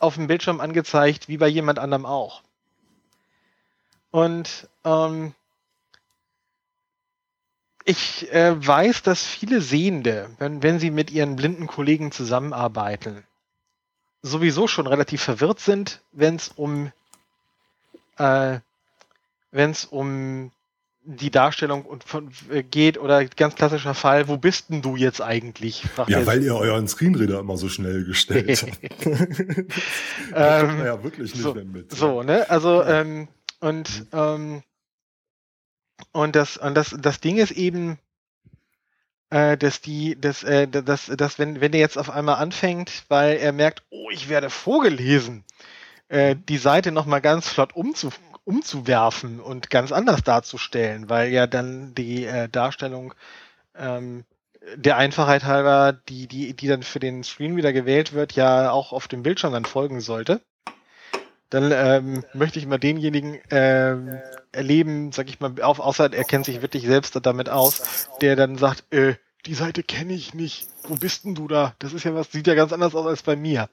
auf dem Bildschirm angezeigt wie bei jemand anderem auch. Und ähm, ich äh, weiß, dass viele Sehende, wenn, wenn sie mit ihren blinden Kollegen zusammenarbeiten, sowieso schon relativ verwirrt sind, wenn es um äh, wenn es um die Darstellung und von, äh, geht oder ganz klassischer Fall, wo bist denn du jetzt eigentlich? ja, weil ihr euren Screenreader immer so schnell gestellt habt. ähm, ja wirklich nicht so, mehr mit. So, ne? Also ähm, und ähm, und das und das das Ding ist eben, äh, dass die, dass, äh, dass, dass wenn wenn der jetzt auf einmal anfängt, weil er merkt, oh, ich werde vorgelesen, äh, die Seite noch mal ganz flott umzu umzuwerfen und ganz anders darzustellen, weil ja dann die äh, Darstellung ähm, der Einfachheit halber, die, die, die dann für den Screen wieder gewählt wird, ja auch auf dem Bildschirm dann folgen sollte. Dann ähm, möchte ich mal denjenigen ähm, erleben, sag ich mal, auf, außer er kennt sich wirklich selbst damit aus, der dann sagt, äh, die Seite kenne ich nicht. Wo bist denn du da? Das ist ja was, sieht ja ganz anders aus als bei mir.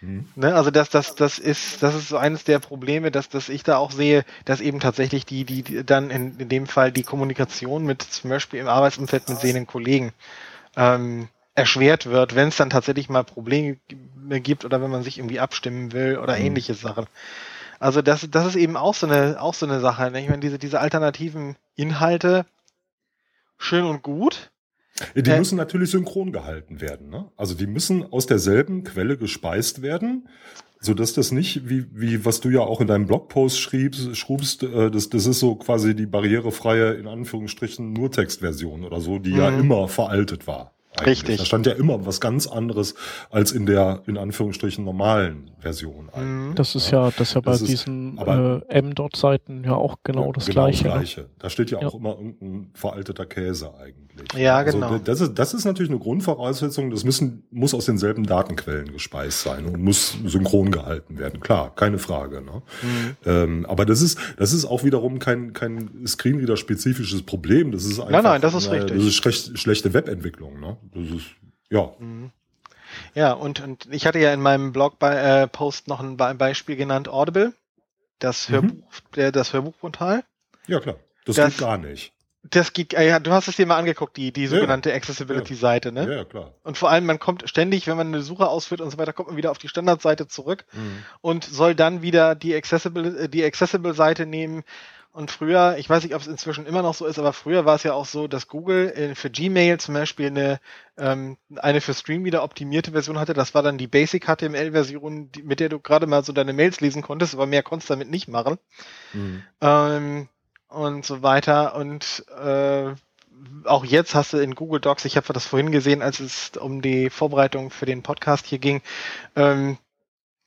Mhm. Ne, also das, das, das ist, das ist so eines der Probleme, dass, dass ich da auch sehe, dass eben tatsächlich die, die, die dann in, in dem Fall die Kommunikation mit zum Beispiel im Arbeitsumfeld mit sehenden Kollegen ähm, erschwert wird, wenn es dann tatsächlich mal Probleme gibt oder wenn man sich irgendwie abstimmen will oder mhm. ähnliche Sachen. Also das, das ist eben auch so eine, auch so eine Sache. Ne? Ich meine, diese, diese alternativen Inhalte, schön und gut, die äh, müssen natürlich synchron gehalten werden. Ne? Also die müssen aus derselben Quelle gespeist werden, so dass das nicht, wie, wie was du ja auch in deinem Blogpost schriebst, schrubst, äh, das, das ist so quasi die barrierefreie, in Anführungsstrichen, nur Textversion oder so, die mhm. ja immer veraltet war. Eigentlich. Richtig. Da stand ja immer was ganz anderes als in der, in Anführungsstrichen, normalen Version. Eigentlich. Das ist ja, das ist ja bei das diesen äh, M-Dot-Seiten ja auch genau ja, das genau Gleiche. Das ne? Gleiche. Da steht ja, ja, auch immer irgendein veralteter Käse eigentlich. Ja, also genau. Das ist, das ist natürlich eine Grundvoraussetzung. Das müssen, muss aus denselben Datenquellen gespeist sein und muss synchron gehalten werden. Klar, keine Frage. Ne? Mhm. Ähm, aber das ist, das ist auch wiederum kein, kein Screenreader-spezifisches Problem. Das ist einfach, nein, nein, das ist richtig. Das ist schlecht, schlechte Webentwicklung. Ne? Das ist, ja. Mhm. Ja, und, und ich hatte ja in meinem Blog-Post äh, noch ein Beispiel genannt, Audible, das mhm. Hörbuch, der, das Hörbuchportal. Ja, klar. Das, das geht gar nicht. Das geht, äh, ja, du hast es dir mal angeguckt, die, die sogenannte ja, Accessibility-Seite, ne? Ja, klar. Und vor allem, man kommt ständig, wenn man eine Suche ausführt und so weiter, kommt man wieder auf die Standardseite zurück mhm. und soll dann wieder die Accessible, äh, die Accessible-Seite nehmen und früher, ich weiß nicht, ob es inzwischen immer noch so ist, aber früher war es ja auch so, dass Google für Gmail zum Beispiel eine, ähm, eine für Screenreader optimierte Version hatte. Das war dann die Basic HTML-Version, mit der du gerade mal so deine Mails lesen konntest, aber mehr konntest damit nicht machen. Mhm. Ähm, und so weiter. Und äh, auch jetzt hast du in Google Docs, ich habe das vorhin gesehen, als es um die Vorbereitung für den Podcast hier ging, ähm,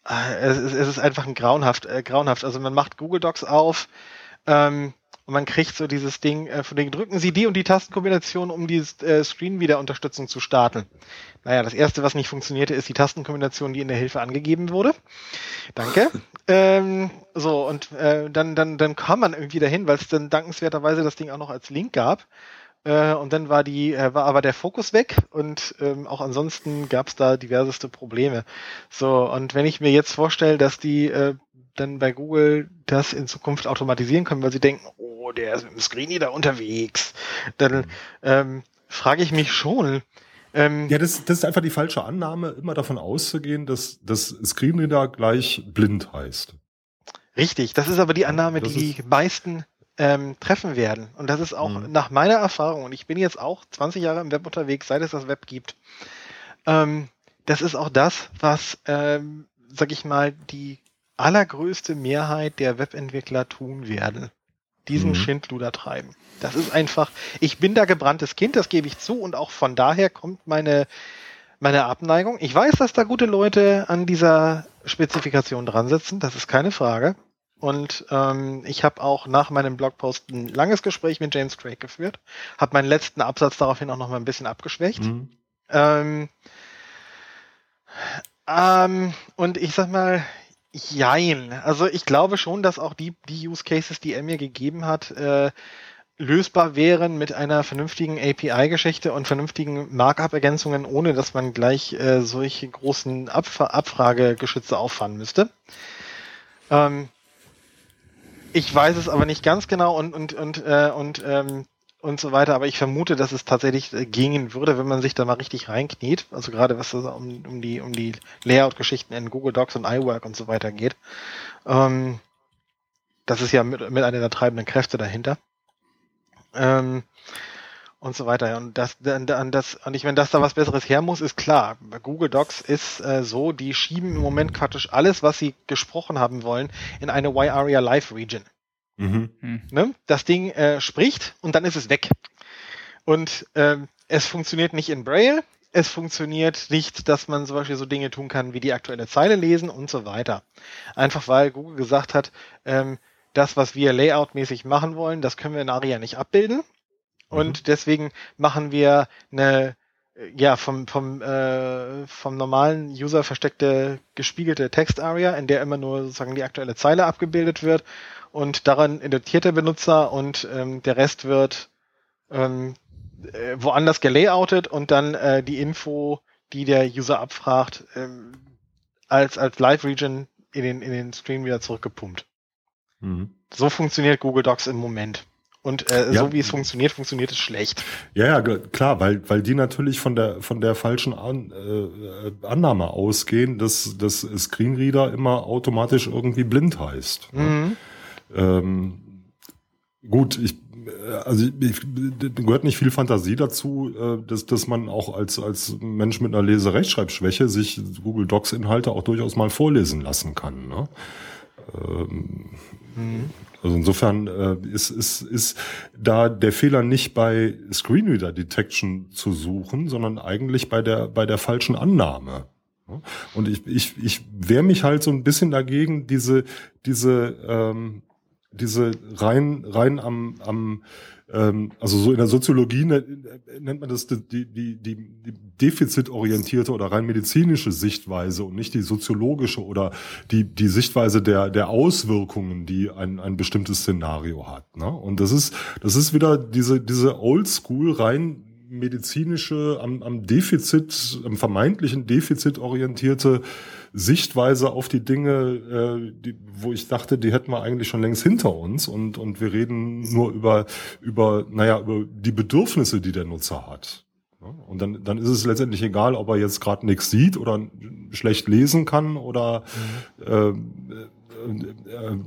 äh, es, ist, es ist einfach ein grauenhaft, äh, grauenhaft. Also man macht Google Docs auf, ähm, und man kriegt so dieses Ding, äh, von dem drücken Sie die und die Tastenkombination, um die äh, Screen-Wiederunterstützung zu starten. Naja, das erste, was nicht funktionierte, ist die Tastenkombination, die in der Hilfe angegeben wurde. Danke. ähm, so, und äh, dann, dann, dann kam man irgendwie dahin, weil es dann dankenswerterweise das Ding auch noch als Link gab. Äh, und dann war die, äh, war aber der Fokus weg und ähm, auch ansonsten gab es da diverseste Probleme. So, und wenn ich mir jetzt vorstelle, dass die äh, dann bei Google das in Zukunft automatisieren können, weil sie denken, oh, der ist mit dem Screeny da unterwegs. Dann mhm. ähm, frage ich mich schon. Ähm, ja, das, das ist einfach die falsche Annahme, immer davon auszugehen, dass das Screenreader gleich blind heißt. Richtig, das ist aber die Annahme, das die die meisten ähm, treffen werden. Und das ist auch mhm. nach meiner Erfahrung, und ich bin jetzt auch 20 Jahre im Web unterwegs, seit es das Web gibt. Ähm, das ist auch das, was, ähm, sag ich mal, die allergrößte Mehrheit der Webentwickler tun werden. Diesen mhm. Schindluder treiben. Das ist einfach, ich bin da gebranntes Kind, das gebe ich zu und auch von daher kommt meine, meine Abneigung. Ich weiß, dass da gute Leute an dieser Spezifikation dran sitzen, das ist keine Frage. Und ähm, ich habe auch nach meinem Blogpost ein langes Gespräch mit James Craig geführt, habe meinen letzten Absatz daraufhin auch noch mal ein bisschen abgeschwächt. Mhm. Ähm, ähm, und ich sag mal, jein. Also ich glaube schon, dass auch die, die Use Cases, die er mir gegeben hat, äh, lösbar wären mit einer vernünftigen API-Geschichte und vernünftigen Markup-Ergänzungen, ohne dass man gleich äh, solche großen Abf Abfragegeschütze auffahren müsste. Ähm, ich weiß es aber nicht ganz genau und und und äh, und ähm, und so weiter, aber ich vermute, dass es tatsächlich äh, gingen würde, wenn man sich da mal richtig reinkniet. Also gerade was um, um die um die Layout-Geschichten in Google Docs und iWork und so weiter geht. Ähm, das ist ja mit, mit einer der treibenden Kräfte dahinter. Ähm, und so weiter. Und das, an das, und ich, wenn das da was Besseres her muss, ist klar. Google Docs ist äh, so, die schieben im Moment praktisch alles, was sie gesprochen haben wollen, in eine Y-Aria Live Region. Mhm. Hm. Ne? Das Ding äh, spricht und dann ist es weg. Und ähm, es funktioniert nicht in Braille, es funktioniert nicht, dass man zum Beispiel so Dinge tun kann, wie die aktuelle Zeile lesen und so weiter. Einfach weil Google gesagt hat, ähm, das, was wir layoutmäßig machen wollen, das können wir in ARIA nicht abbilden. Und mhm. deswegen machen wir eine ja vom vom äh, vom normalen User versteckte gespiegelte Text-Aria, in der immer nur sozusagen die aktuelle Zeile abgebildet wird und daran editiert der Benutzer und ähm, der Rest wird ähm, äh, woanders gelayoutet und dann äh, die Info, die der User abfragt, ähm, als als Live Region in den in den Screen wieder zurückgepumpt. Mhm. So funktioniert Google Docs im Moment. Und äh, ja. so wie es funktioniert, funktioniert es schlecht. Ja, ja, klar, weil, weil die natürlich von der, von der falschen An, äh, Annahme ausgehen, dass, dass Screenreader immer automatisch irgendwie blind heißt. Ne? Mhm. Ähm, gut, ich, also ich, gehört nicht viel Fantasie dazu, äh, dass, dass man auch als, als Mensch mit einer Leserechtschreibschwäche sich Google Docs Inhalte auch durchaus mal vorlesen lassen kann. Ne? Ähm, mhm. Also insofern äh, ist, ist, ist da der Fehler nicht bei Screenreader Detection zu suchen, sondern eigentlich bei der, bei der falschen Annahme. Und ich, ich, ich wehre mich halt so ein bisschen dagegen, diese, diese, ähm, diese rein, rein am, am ähm, also so in der Soziologie ne, nennt man das die, die, die, die defizitorientierte oder rein medizinische Sichtweise und nicht die soziologische oder die, die Sichtweise der, der Auswirkungen, die ein, ein bestimmtes Szenario hat. Ne? Und das ist, das ist wieder diese, diese Oldschool rein medizinische, am, am Defizit, am vermeintlichen Defizit orientierte Sichtweise auf die Dinge, äh, die, wo ich dachte, die hätten wir eigentlich schon längst hinter uns und, und wir reden nur über, über, naja, über die Bedürfnisse, die der Nutzer hat. Und dann, dann ist es letztendlich egal, ob er jetzt gerade nichts sieht oder schlecht lesen kann oder mhm. äh, äh,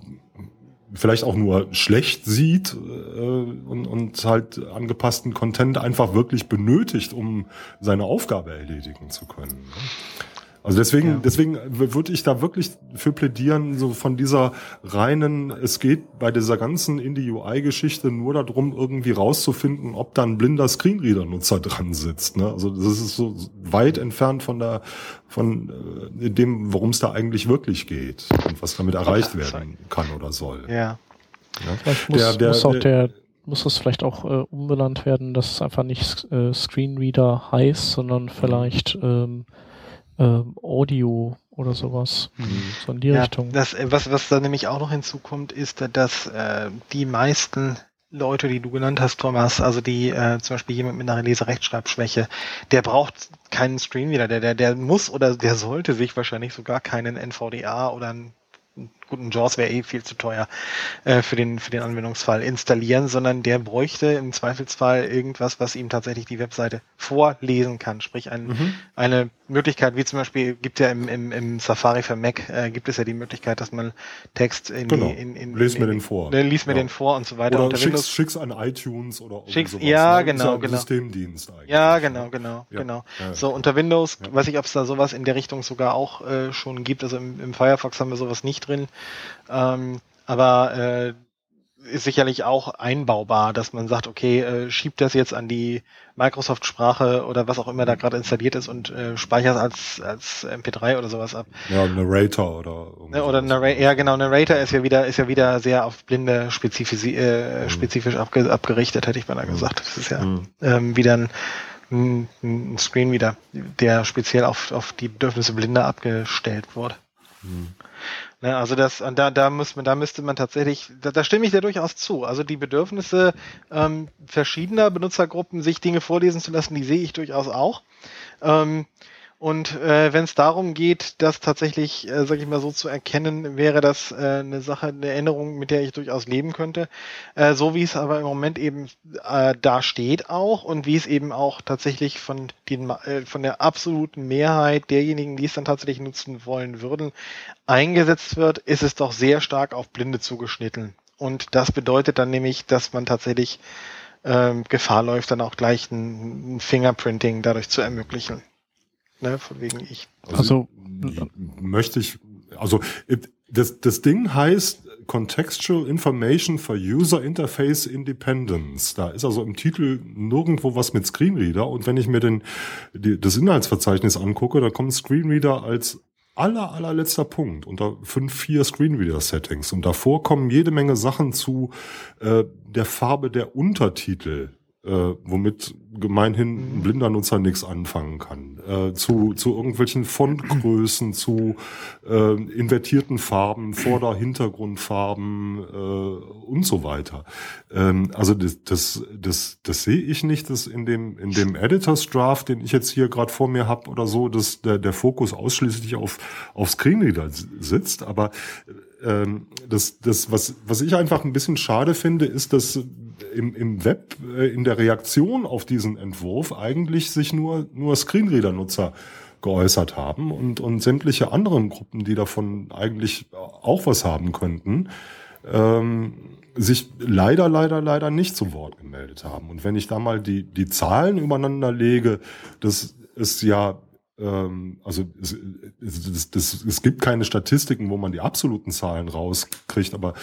vielleicht auch nur schlecht sieht äh, und, und halt angepassten Content einfach wirklich benötigt, um seine Aufgabe erledigen zu können. Ne? Also deswegen, ja. deswegen würde ich da wirklich für plädieren, so von dieser reinen, es geht bei dieser ganzen Indie-UI-Geschichte nur darum, irgendwie rauszufinden, ob da ein blinder Screenreader-Nutzer dran sitzt. Ne? Also das ist so weit entfernt von der, von äh, dem, worum es da eigentlich wirklich geht und was damit erreicht werden kann oder soll. Ja. ja? Vielleicht muss, der, der, muss auch der, muss es vielleicht auch äh, umbenannt werden, dass es einfach nicht äh, Screenreader heißt, sondern vielleicht ähm, ähm, Audio oder sowas. Mhm. So in die ja, Richtung. Das, äh, was, was da nämlich auch noch hinzukommt, ist, dass äh, die meisten Leute, die du genannt hast, Thomas, also die äh, zum Beispiel jemand mit einer Leserechtschreibschwäche, der braucht keinen Screenreader, der, der, der muss oder der sollte sich wahrscheinlich sogar keinen NVDA oder einen guten JAWS wäre eh viel zu teuer äh, für, den, für den Anwendungsfall installieren, sondern der bräuchte im Zweifelsfall irgendwas, was ihm tatsächlich die Webseite vorlesen kann. Sprich ein, mhm. eine Möglichkeit, wie zum Beispiel gibt ja im, im, im Safari für Mac, äh, gibt es ja die Möglichkeit, dass man Text in genau. die, in, in, Lies in, mir den vor. Ne, lies mir ja. den vor und so weiter. Oder schick's, Windows, schick's an iTunes oder schick's, sowas. Ja, ne? genau, ja genau. Systemdienst eigentlich. Ja, genau, genau, ja. genau. So, unter Windows, weiß ich, ob es da sowas in der Richtung sogar auch äh, schon gibt. Also im, im Firefox haben wir sowas nicht drin. Ähm, aber äh, ist sicherlich auch einbaubar, dass man sagt, okay, äh, schiebt das jetzt an die Microsoft-Sprache oder was auch immer da gerade installiert ist und äh, speichert als als MP3 oder sowas ab. Ja, Narrator oder ja, oder Narrator, ja genau, Narrator ist ja wieder ist ja wieder sehr auf Blinde spezifisch, äh, mhm. spezifisch abge abgerichtet, hätte ich mal gesagt. Das ist ja mhm. ähm, wieder ein, ein, ein Screen wieder, der speziell auf auf die Bedürfnisse Blinder abgestellt wurde. Mhm. Ne, also das, da, da muss man, da müsste man tatsächlich, da, da stimme ich dir durchaus zu. Also die Bedürfnisse ähm, verschiedener Benutzergruppen, sich Dinge vorlesen zu lassen, die sehe ich durchaus auch. Ähm, und äh, wenn es darum geht, das tatsächlich, äh, sage ich mal so zu erkennen, wäre das äh, eine Sache, eine Änderung, mit der ich durchaus leben könnte. Äh, so wie es aber im Moment eben äh, da steht auch und wie es eben auch tatsächlich von den äh, von der absoluten Mehrheit derjenigen, die es dann tatsächlich nutzen wollen würden, eingesetzt wird, ist es doch sehr stark auf Blinde zugeschnitten. Und das bedeutet dann nämlich, dass man tatsächlich ähm, Gefahr läuft, dann auch gleich ein, ein Fingerprinting dadurch zu ermöglichen. Ne, von wegen ich. Also, also möchte ich, also das, das Ding heißt Contextual Information for User Interface Independence. Da ist also im Titel nirgendwo was mit Screenreader. Und wenn ich mir den, die, das Inhaltsverzeichnis angucke, da kommt Screenreader als aller, allerletzter Punkt unter 5.4 Screenreader-Settings. Und davor kommen jede Menge Sachen zu äh, der Farbe der Untertitel äh, womit gemeinhin ein blinder Nutzer nichts anfangen kann. Äh, zu, zu irgendwelchen Fontgrößen, zu äh, invertierten Farben, Vorder-, Hintergrundfarben äh, und so weiter. Ähm, also das, das, das, das sehe ich nicht, dass in dem, in dem Editors Draft, den ich jetzt hier gerade vor mir habe oder so, dass der, der Fokus ausschließlich auf, auf Screenreader sitzt. Aber ähm, das, das, was, was ich einfach ein bisschen schade finde, ist, dass im, im Web äh, in der Reaktion auf diesen Entwurf eigentlich sich nur, nur Screenreader-Nutzer geäußert haben und, und sämtliche anderen Gruppen, die davon eigentlich auch was haben könnten, ähm, sich leider, leider, leider nicht zu Wort gemeldet haben. Und wenn ich da mal die, die Zahlen übereinander lege, das ist ja ähm, also es, es, es, es, gibt keine Statistiken, wo man die absoluten Zahlen rauskriegt, aber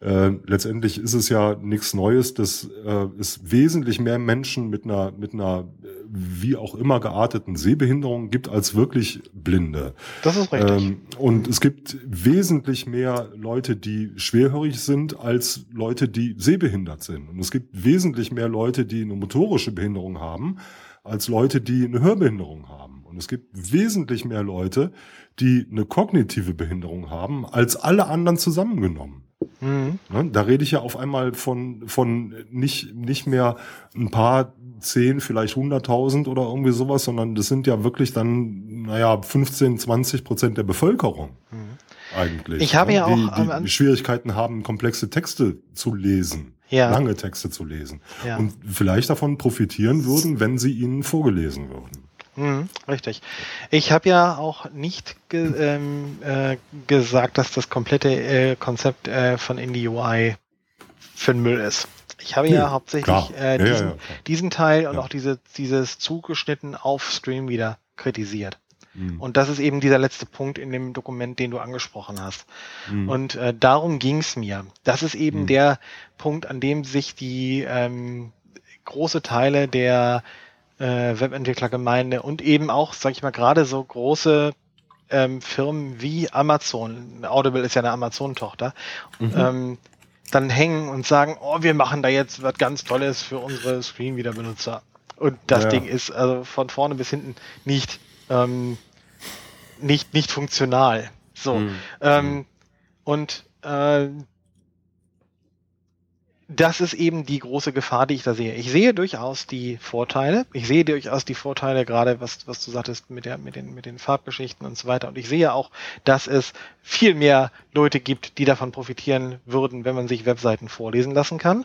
äh, letztendlich ist es ja nichts Neues, dass äh, es wesentlich mehr Menschen mit einer, mit einer wie auch immer gearteten Sehbehinderung gibt als wirklich Blinde. Das ist richtig. Ähm, und es gibt wesentlich mehr Leute, die schwerhörig sind, als Leute, die sehbehindert sind. Und es gibt wesentlich mehr Leute, die eine motorische Behinderung haben, als Leute, die eine Hörbehinderung haben. Und es gibt wesentlich mehr Leute, die eine kognitive Behinderung haben, als alle anderen zusammengenommen. Mhm. Da rede ich ja auf einmal von, von nicht, nicht mehr ein paar zehn, vielleicht hunderttausend oder irgendwie sowas, sondern das sind ja wirklich dann, naja, 15, 20 Prozent der Bevölkerung. Mhm. Eigentlich. Ich habe ne? ja auch die, die Schwierigkeiten haben, komplexe Texte zu lesen. Ja. Lange Texte zu lesen. Ja. Und vielleicht davon profitieren würden, wenn sie ihnen vorgelesen würden. Mhm, richtig. Ich habe ja auch nicht ge ähm, äh, gesagt, dass das komplette äh, Konzept äh, von Indie UI für den Müll ist. Ich habe ja, ja hauptsächlich äh, diesen, ja, ja, diesen, Teil und auch diese, dieses zugeschnitten auf Stream wieder kritisiert. Mhm. Und das ist eben dieser letzte Punkt in dem Dokument, den du angesprochen hast. Mhm. Und äh, darum ging's mir. Das ist eben mhm. der Punkt, an dem sich die ähm, große Teile der äh, Webentwicklergemeinde und eben auch, sag ich mal, gerade so große ähm, Firmen wie Amazon, Audible ist ja eine Amazon-Tochter, mhm. ähm, dann hängen und sagen, oh, wir machen da jetzt was ganz Tolles für unsere Screenreader-Benutzer. Und das ja. Ding ist also von vorne bis hinten nicht, ähm, nicht, nicht funktional. So. Mhm. Ähm, und äh, das ist eben die große Gefahr, die ich da sehe. Ich sehe durchaus die Vorteile. Ich sehe durchaus die Vorteile, gerade was, was du sagtest mit, der, mit, den, mit den Farbgeschichten und so weiter. Und ich sehe auch, dass es viel mehr Leute gibt, die davon profitieren würden, wenn man sich Webseiten vorlesen lassen kann.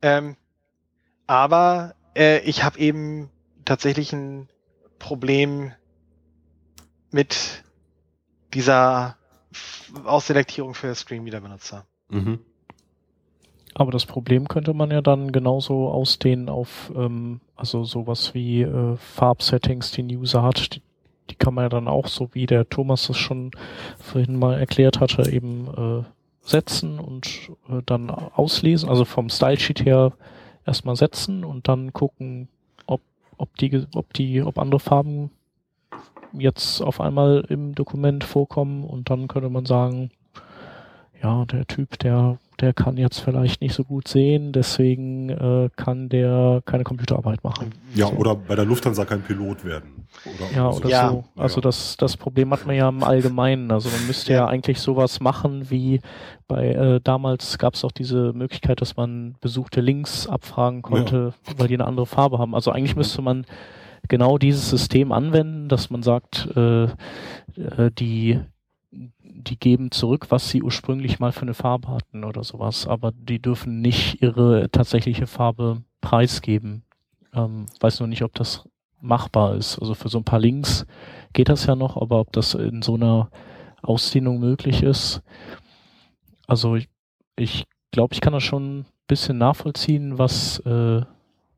Ähm, aber äh, ich habe eben tatsächlich ein Problem mit dieser Ausselektierung für Screenreader-Benutzer. Mhm. Aber das Problem könnte man ja dann genauso ausdehnen auf, ähm, also sowas wie äh, Farbsettings, die ein User hat, die, die kann man ja dann auch, so wie der Thomas das schon vorhin mal erklärt hatte, eben äh, setzen und äh, dann auslesen, also vom Style Sheet her erstmal setzen und dann gucken, ob, ob die, ob die, ob andere Farben jetzt auf einmal im Dokument vorkommen. Und dann könnte man sagen, ja, der Typ, der der kann jetzt vielleicht nicht so gut sehen, deswegen äh, kann der keine Computerarbeit machen. Ja, so. oder bei der Lufthansa kein Pilot werden. Oder ja, oder ja. so. Also ja. das, das Problem hat man ja im Allgemeinen. Also man müsste ja, ja eigentlich sowas machen wie bei äh, damals gab es auch diese Möglichkeit, dass man besuchte Links abfragen konnte, weil die eine andere Farbe haben. Also eigentlich müsste man genau dieses System anwenden, dass man sagt, äh, äh die die geben zurück, was sie ursprünglich mal für eine Farbe hatten oder sowas, aber die dürfen nicht ihre tatsächliche Farbe preisgeben. Ähm, weiß nur nicht, ob das machbar ist. Also für so ein paar Links geht das ja noch, aber ob das in so einer Ausdehnung möglich ist. Also ich, ich glaube, ich kann das schon ein bisschen nachvollziehen, was, äh,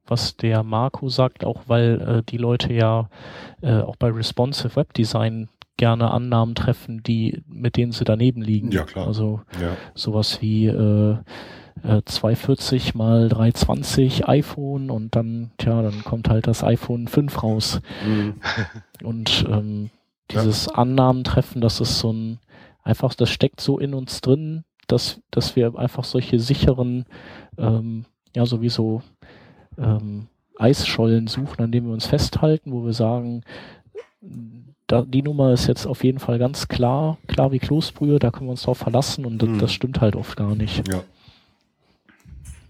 was der Marco sagt, auch weil äh, die Leute ja äh, auch bei Responsive Web Design gerne Annahmen treffen, die mit denen sie daneben liegen. Ja, klar. Also ja. sowas wie äh, äh, 240 mal 320 iPhone und dann, tja, dann kommt halt das iPhone 5 raus. Mhm. Und ähm, dieses ja. Annahmen treffen, das ist so ein einfach, das steckt so in uns drin, dass, dass wir einfach solche sicheren, ähm, ja, sowieso ähm, Eisschollen suchen, an denen wir uns festhalten, wo wir sagen, da, die Nummer ist jetzt auf jeden Fall ganz klar, klar wie Kloßbrühe, da können wir uns drauf verlassen und das, mhm. das stimmt halt oft gar nicht. Ja.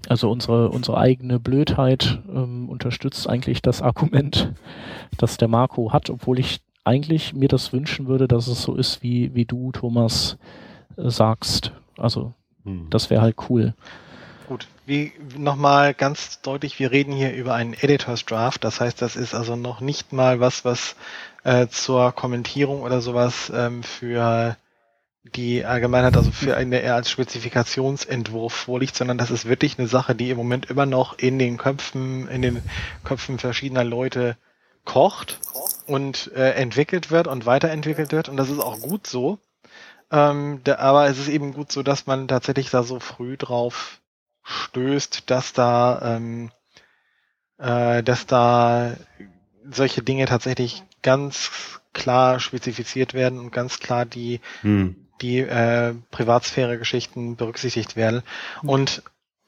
Also unsere, unsere eigene Blödheit ähm, unterstützt eigentlich das Argument, das der Marco hat, obwohl ich eigentlich mir das wünschen würde, dass es so ist, wie, wie du, Thomas, äh, sagst. Also mhm. das wäre halt cool. Gut, wie nochmal ganz deutlich, wir reden hier über einen Editors Draft, das heißt, das ist also noch nicht mal was, was äh, zur Kommentierung oder sowas ähm, für die Allgemeinheit, also für eine eher als Spezifikationsentwurf vorliegt, sondern das ist wirklich eine Sache, die im Moment immer noch in den Köpfen, in den Köpfen verschiedener Leute kocht und äh, entwickelt wird und weiterentwickelt wird und das ist auch gut so. Ähm, der, aber es ist eben gut so, dass man tatsächlich da so früh drauf stößt, dass da ähm, äh, dass da solche Dinge tatsächlich ganz klar spezifiziert werden und ganz klar die, hm. die äh, Privatsphäre-Geschichten berücksichtigt werden. Und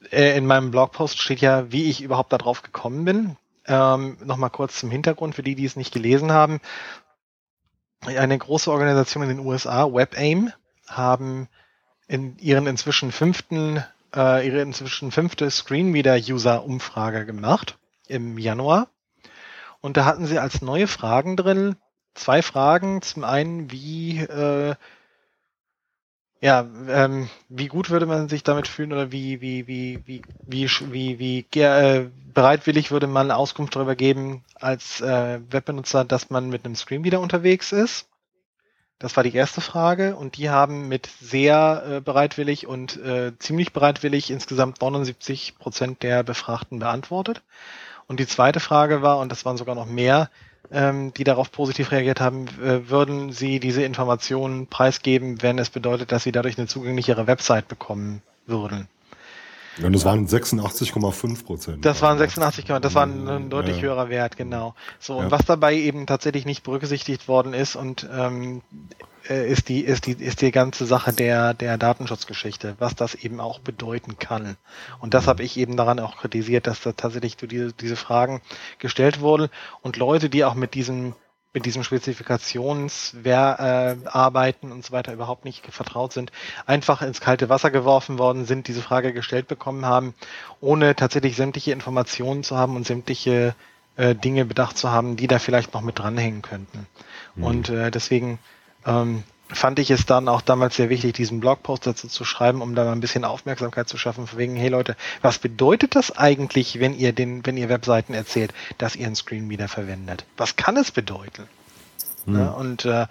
äh, in meinem Blogpost steht ja, wie ich überhaupt darauf gekommen bin. Ähm, Nochmal kurz zum Hintergrund für die, die es nicht gelesen haben. Eine große Organisation in den USA, WebAIM, haben in ihren inzwischen fünften, äh, ihre inzwischen fünfte Screenreader-User-Umfrage gemacht im Januar. Und da hatten sie als neue Fragen drin zwei Fragen. Zum einen, wie äh, ja, ähm, wie gut würde man sich damit fühlen oder wie wie wie wie wie wie wie äh, bereitwillig würde man Auskunft darüber geben als äh, Webbenutzer, dass man mit einem Screen wieder unterwegs ist? Das war die erste Frage und die haben mit sehr äh, bereitwillig und äh, ziemlich bereitwillig insgesamt 79 Prozent der Befragten beantwortet. Und die zweite Frage war, und das waren sogar noch mehr, ähm, die darauf positiv reagiert haben, äh, würden Sie diese Informationen preisgeben, wenn es bedeutet, dass Sie dadurch eine zugänglichere Website bekommen würden? Ja, das waren 86,5 Prozent. Das waren 86, das war ein, deutlich ja. höherer Wert, genau. So, und was dabei eben tatsächlich nicht berücksichtigt worden ist und ähm, äh, ist die, ist die, ist die ganze Sache der, der Datenschutzgeschichte, was das eben auch bedeuten kann. Und das habe ich eben daran auch kritisiert, dass da tatsächlich diese, diese Fragen gestellt wurden und Leute, die auch mit diesem mit diesem Spezifikationsarbeiten äh, und so weiter überhaupt nicht vertraut sind, einfach ins kalte Wasser geworfen worden sind, diese Frage gestellt bekommen haben, ohne tatsächlich sämtliche Informationen zu haben und sämtliche äh, Dinge bedacht zu haben, die da vielleicht noch mit dranhängen könnten. Mhm. Und äh, deswegen ähm, fand ich es dann auch damals sehr wichtig, diesen Blogpost dazu zu schreiben, um da mal ein bisschen Aufmerksamkeit zu schaffen, von wegen, hey Leute, was bedeutet das eigentlich, wenn ihr den, wenn ihr Webseiten erzählt, dass ihr einen Screenreader verwendet? Was kann es bedeuten? Hm. Ja, und äh,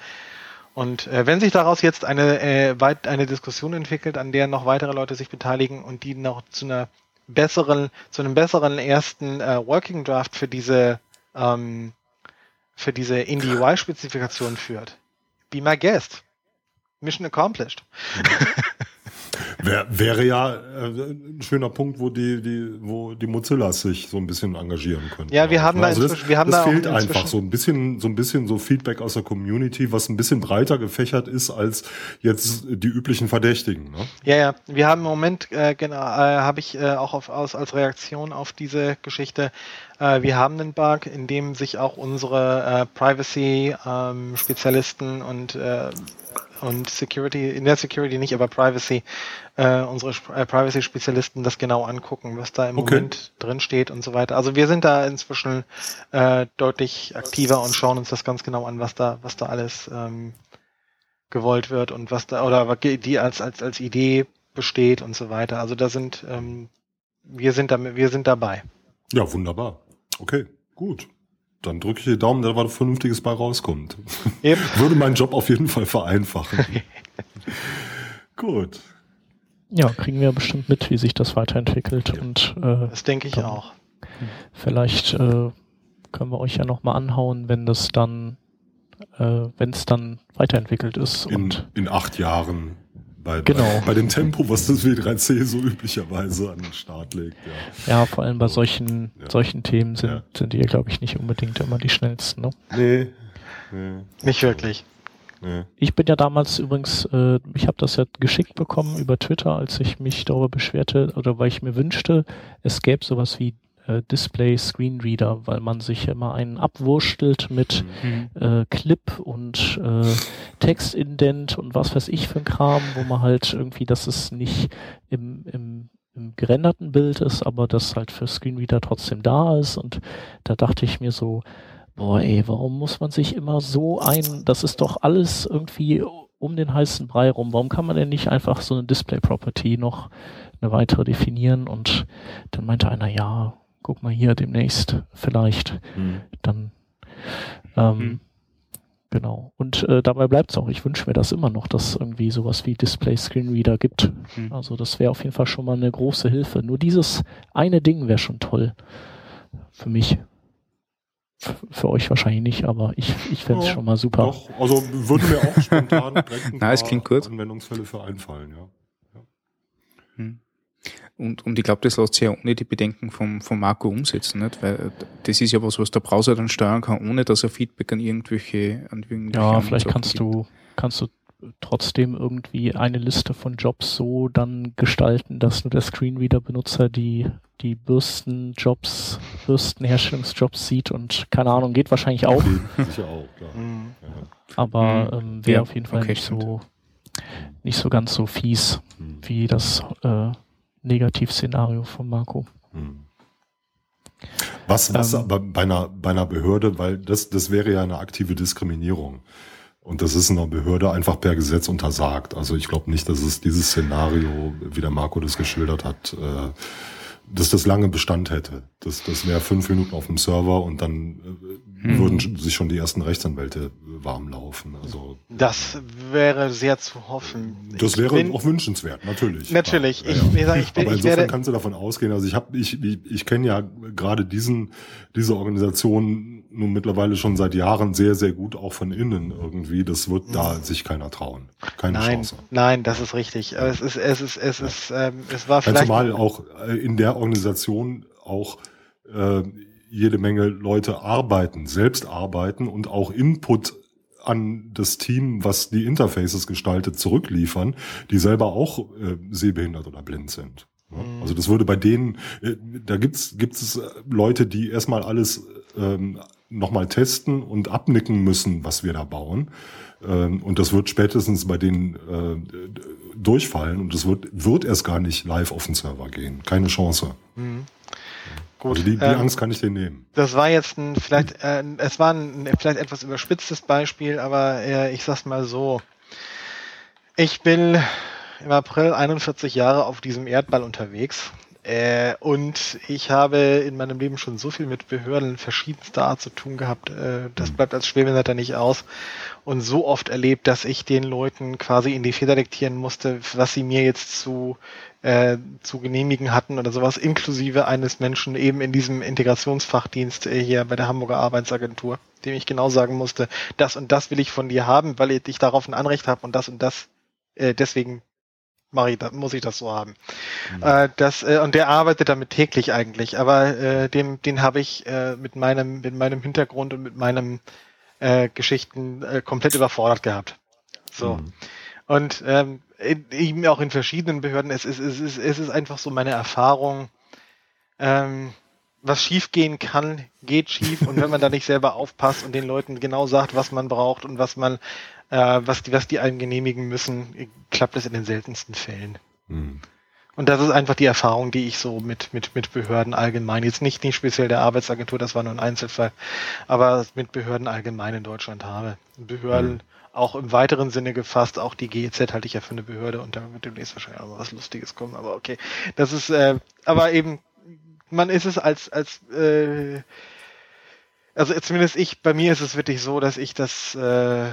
und äh, wenn sich daraus jetzt eine, äh, weit, eine Diskussion entwickelt, an der noch weitere Leute sich beteiligen und die noch zu einer besseren, zu einem besseren ersten äh, Working Draft für diese ähm, für diese IndieUI-Spezifikation führt, be my guest. Mission accomplished. Wär, wäre ja äh, ein schöner Punkt, wo die, die, wo die Mozillas sich so ein bisschen engagieren können. Ja, wir haben da also inzwischen, wir haben das da fehlt einfach so ein bisschen, so ein bisschen so Feedback aus der Community, was ein bisschen breiter gefächert ist als jetzt die üblichen Verdächtigen. Ne? Ja, ja. Wir haben im Moment, äh, genau, äh, habe ich äh, auch auf, aus, als Reaktion auf diese Geschichte, äh, wir haben einen Bug, in dem sich auch unsere äh, Privacy-Spezialisten ähm, und äh, und Security, in der Security nicht, aber Privacy, äh, unsere äh, Privacy-Spezialisten das genau angucken, was da im okay. Moment drin steht und so weiter. Also wir sind da inzwischen äh, deutlich aktiver und schauen uns das ganz genau an, was da, was da alles ähm, gewollt wird und was da oder die als als als Idee besteht und so weiter. Also da sind ähm, wir sind da wir sind dabei. Ja, wunderbar. Okay, gut dann drücke ich die Daumen, dass was Vernünftiges bei rauskommt. Yep. Würde meinen Job auf jeden Fall vereinfachen. Gut. Ja, kriegen wir bestimmt mit, wie sich das weiterentwickelt. Ja. Und, äh, das denke ich auch. Vielleicht äh, können wir euch ja nochmal anhauen, wenn das dann, äh, wenn es dann weiterentwickelt ist. In, und in acht Jahren bei, genau. bei, bei, dem Tempo, was das W3C so üblicherweise an den Start legt. Ja, ja vor allem bei solchen, ja. solchen Themen sind, ja. sind die, glaube ich, nicht unbedingt immer die schnellsten. Ne? Nee. nee. Nicht wirklich. Nee. Ich bin ja damals übrigens, äh, ich habe das ja geschickt bekommen über Twitter, als ich mich darüber beschwerte oder weil ich mir wünschte, es gäbe sowas wie äh, Display Screenreader, weil man sich immer einen abwurstelt mit mhm. äh, Clip und äh, Textindent und was weiß ich für ein Kram, wo man halt irgendwie, dass es nicht im, im, im gerenderten Bild ist, aber das halt für Screenreader trotzdem da ist. Und da dachte ich mir so, boah ey, warum muss man sich immer so ein, das ist doch alles irgendwie um den heißen Brei rum. Warum kann man denn nicht einfach so eine Display Property noch eine weitere definieren? Und dann meinte einer, ja, guck mal hier demnächst vielleicht, mhm. dann ähm, mhm. genau. Und äh, dabei bleibt es auch. Ich wünsche mir das immer noch, dass es irgendwie sowas wie Display Screen Reader gibt. Mhm. Also das wäre auf jeden Fall schon mal eine große Hilfe. Nur dieses eine Ding wäre schon toll für mich. F für euch wahrscheinlich nicht, aber ich, ich fände es ja, schon mal super. Doch, also würden mir auch spontan direkt ein Na, es klingt gut. Anwendungsfälle für einfallen, ja. ja. Hm. Und, und ich glaube, das lässt sich ja ohne die Bedenken vom, vom Marco umsetzen, nicht? weil das ist ja was, was der Browser dann steuern kann, ohne dass er Feedback an irgendwelche, an irgendwelche Ja, vielleicht kannst gibt. du, kannst du trotzdem irgendwie eine Liste von Jobs so dann gestalten, dass nur der Screenreader-Benutzer die, die Bürstenjobs, Bürstenherstellungsjobs sieht und keine Ahnung, geht wahrscheinlich auch. Sicher auch, klar. Mhm. Aber mhm. ähm, wäre ja, auf jeden Fall okay, nicht so nicht so ganz so fies, mhm. wie das äh, Negativszenario von Marco. Hm. Was, was ähm, aber bei einer, bei einer Behörde, weil das, das wäre ja eine aktive Diskriminierung. Und das ist in einer Behörde einfach per Gesetz untersagt. Also ich glaube nicht, dass es dieses Szenario, wie der Marco das geschildert hat, äh, dass das lange Bestand hätte. Das, das wäre fünf Minuten auf dem Server und dann äh, hm. würden sich schon die ersten Rechtsanwälte warm laufen. Also das wäre sehr zu hoffen. Das ich wäre bin, auch wünschenswert, natürlich. Natürlich. Ja, ich, ja. ich bin, Aber insofern werde, kannst du davon ausgehen. Also ich habe, ich, ich, ich kenne ja gerade diesen diese Organisation nun mittlerweile schon seit Jahren sehr, sehr gut auch von innen irgendwie. Das wird da hm. sich keiner trauen. Keine nein, Chance. Nein, das ist richtig. Es ist, es ist, es ist, ähm, es war vielleicht. Zumal auch äh, in der Organisation auch äh, jede Menge Leute arbeiten, selbst arbeiten und auch Input an das Team, was die Interfaces gestaltet, zurückliefern, die selber auch äh, sehbehindert oder blind sind. Mhm. Also das würde bei denen, äh, da gibt's gibt's Leute, die erstmal alles ähm, nochmal testen und abnicken müssen, was wir da bauen. Ähm, und das wird spätestens bei denen äh, durchfallen und das wird, wird erst gar nicht live auf den Server gehen. Keine Chance. Mhm. Gut, also die, die ähm, Angst kann ich dir nehmen. Das war jetzt ein vielleicht, äh, es war ein vielleicht etwas überspitztes Beispiel, aber äh, ich sag's mal so. Ich bin im April 41 Jahre auf diesem Erdball unterwegs äh, und ich habe in meinem Leben schon so viel mit Behörden verschiedenster Art zu tun gehabt. Äh, das hm. bleibt als Schwerbehinderter nicht aus. Und so oft erlebt, dass ich den Leuten quasi in die Feder diktieren musste, was sie mir jetzt zu, äh, zu genehmigen hatten oder sowas, inklusive eines Menschen eben in diesem Integrationsfachdienst äh, hier bei der Hamburger Arbeitsagentur, dem ich genau sagen musste, das und das will ich von dir haben, weil ich darauf ein Anrecht habe und das und das äh, deswegen mache ich, muss ich das so haben. Mhm. Äh, das, äh, und der arbeitet damit täglich eigentlich, aber äh, dem, den habe ich äh, mit meinem, mit meinem Hintergrund und mit meinem äh, Geschichten äh, komplett überfordert gehabt. So. Mhm. Und ähm, eben auch in verschiedenen Behörden, es ist, es ist, es ist einfach so meine Erfahrung, ähm, was schief gehen kann, geht schief und wenn man da nicht selber aufpasst und den Leuten genau sagt, was man braucht und was man, äh, was die, was die einem genehmigen müssen, klappt es in den seltensten Fällen. Mhm. Und das ist einfach die Erfahrung, die ich so mit, mit, mit Behörden allgemein, jetzt nicht, nicht speziell der Arbeitsagentur, das war nur ein Einzelfall, aber mit Behörden allgemein in Deutschland habe. Behörden, mhm. auch im weiteren Sinne gefasst, auch die GEZ halte ich ja für eine Behörde und da wird demnächst wahrscheinlich auch was Lustiges kommen, aber okay. Das ist, äh, aber eben, man ist es als, als, äh, also zumindest ich, bei mir ist es wirklich so, dass ich das, äh,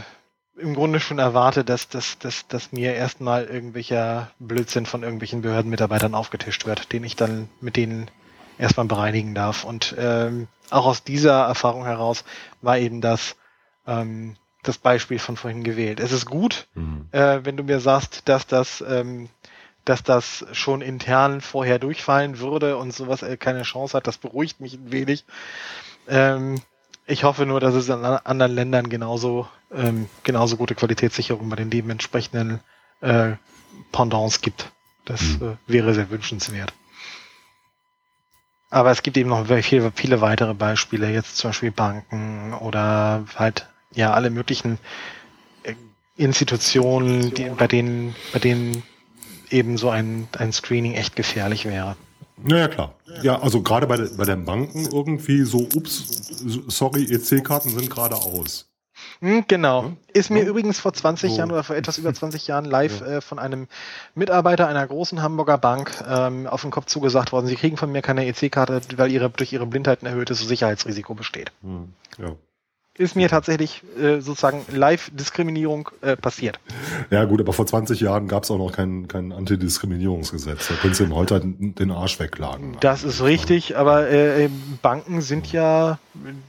im Grunde schon erwarte, dass, dass, dass, dass mir erstmal irgendwelcher Blödsinn von irgendwelchen Behördenmitarbeitern aufgetischt wird, den ich dann mit denen erstmal bereinigen darf. Und ähm, auch aus dieser Erfahrung heraus war eben das, ähm, das Beispiel von vorhin gewählt. Es ist gut, mhm. äh, wenn du mir sagst, dass das, ähm, dass das schon intern vorher durchfallen würde und sowas äh, keine Chance hat. Das beruhigt mich ein wenig. Ähm, ich hoffe nur, dass es in anderen Ländern genauso, ähm, genauso gute Qualitätssicherung bei den dementsprechenden äh, Pendants gibt. Das mhm. äh, wäre sehr wünschenswert. Aber es gibt eben noch viele, viele weitere Beispiele, jetzt zum Beispiel Banken oder halt ja alle möglichen äh, Institutionen, die, bei denen, bei denen eben so ein, ein Screening echt gefährlich wäre. Naja, klar. Ja, also gerade bei, bei den Banken irgendwie so, ups, sorry, EC-Karten sind gerade aus. Hm, genau. Ja? Ist mir ja? übrigens vor 20 so. Jahren oder vor etwas über 20 Jahren live ja. äh, von einem Mitarbeiter einer großen Hamburger Bank ähm, auf den Kopf zugesagt worden, sie kriegen von mir keine EC-Karte, weil ihre durch ihre Blindheit ein erhöhtes Sicherheitsrisiko besteht. Hm. Ja ist mir tatsächlich äh, sozusagen Live-Diskriminierung äh, passiert. Ja gut, aber vor 20 Jahren gab es auch noch kein, kein Antidiskriminierungsgesetz. Da könntest du ihm heute den Arsch weglagen. Das ist richtig, aber äh, Banken sind ja,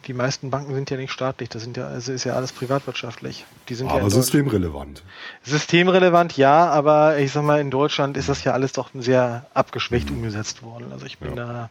die meisten Banken sind ja nicht staatlich, das sind ja, also ist ja alles privatwirtschaftlich. Die sind aber ja systemrelevant. Systemrelevant, ja, aber ich sag mal, in Deutschland ist das ja alles doch sehr abgeschwächt umgesetzt worden. Also ich bin ja. da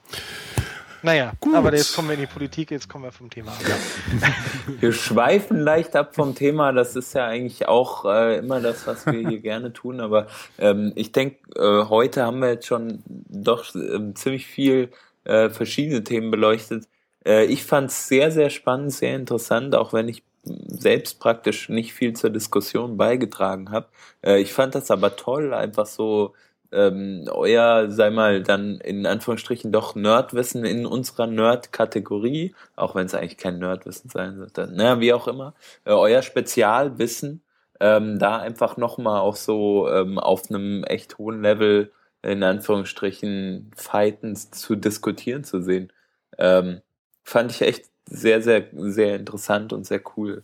naja, Gut. aber jetzt kommen wir in die Politik, jetzt kommen wir vom Thema ab. Wir schweifen leicht ab vom Thema, das ist ja eigentlich auch äh, immer das, was wir hier gerne tun, aber ähm, ich denke, äh, heute haben wir jetzt schon doch äh, ziemlich viel äh, verschiedene Themen beleuchtet. Äh, ich fand es sehr, sehr spannend, sehr interessant, auch wenn ich selbst praktisch nicht viel zur Diskussion beigetragen habe. Äh, ich fand das aber toll, einfach so ähm, euer, sei mal, dann in Anführungsstrichen doch Nerdwissen in unserer Nerd-Kategorie, auch wenn es eigentlich kein Nerdwissen sein sollte, naja, wie auch immer, äh, euer Spezialwissen ähm, da einfach nochmal auch so ähm, auf einem echt hohen Level in Anführungsstrichen fighten zu diskutieren zu sehen. Ähm, fand ich echt sehr, sehr, sehr interessant und sehr cool.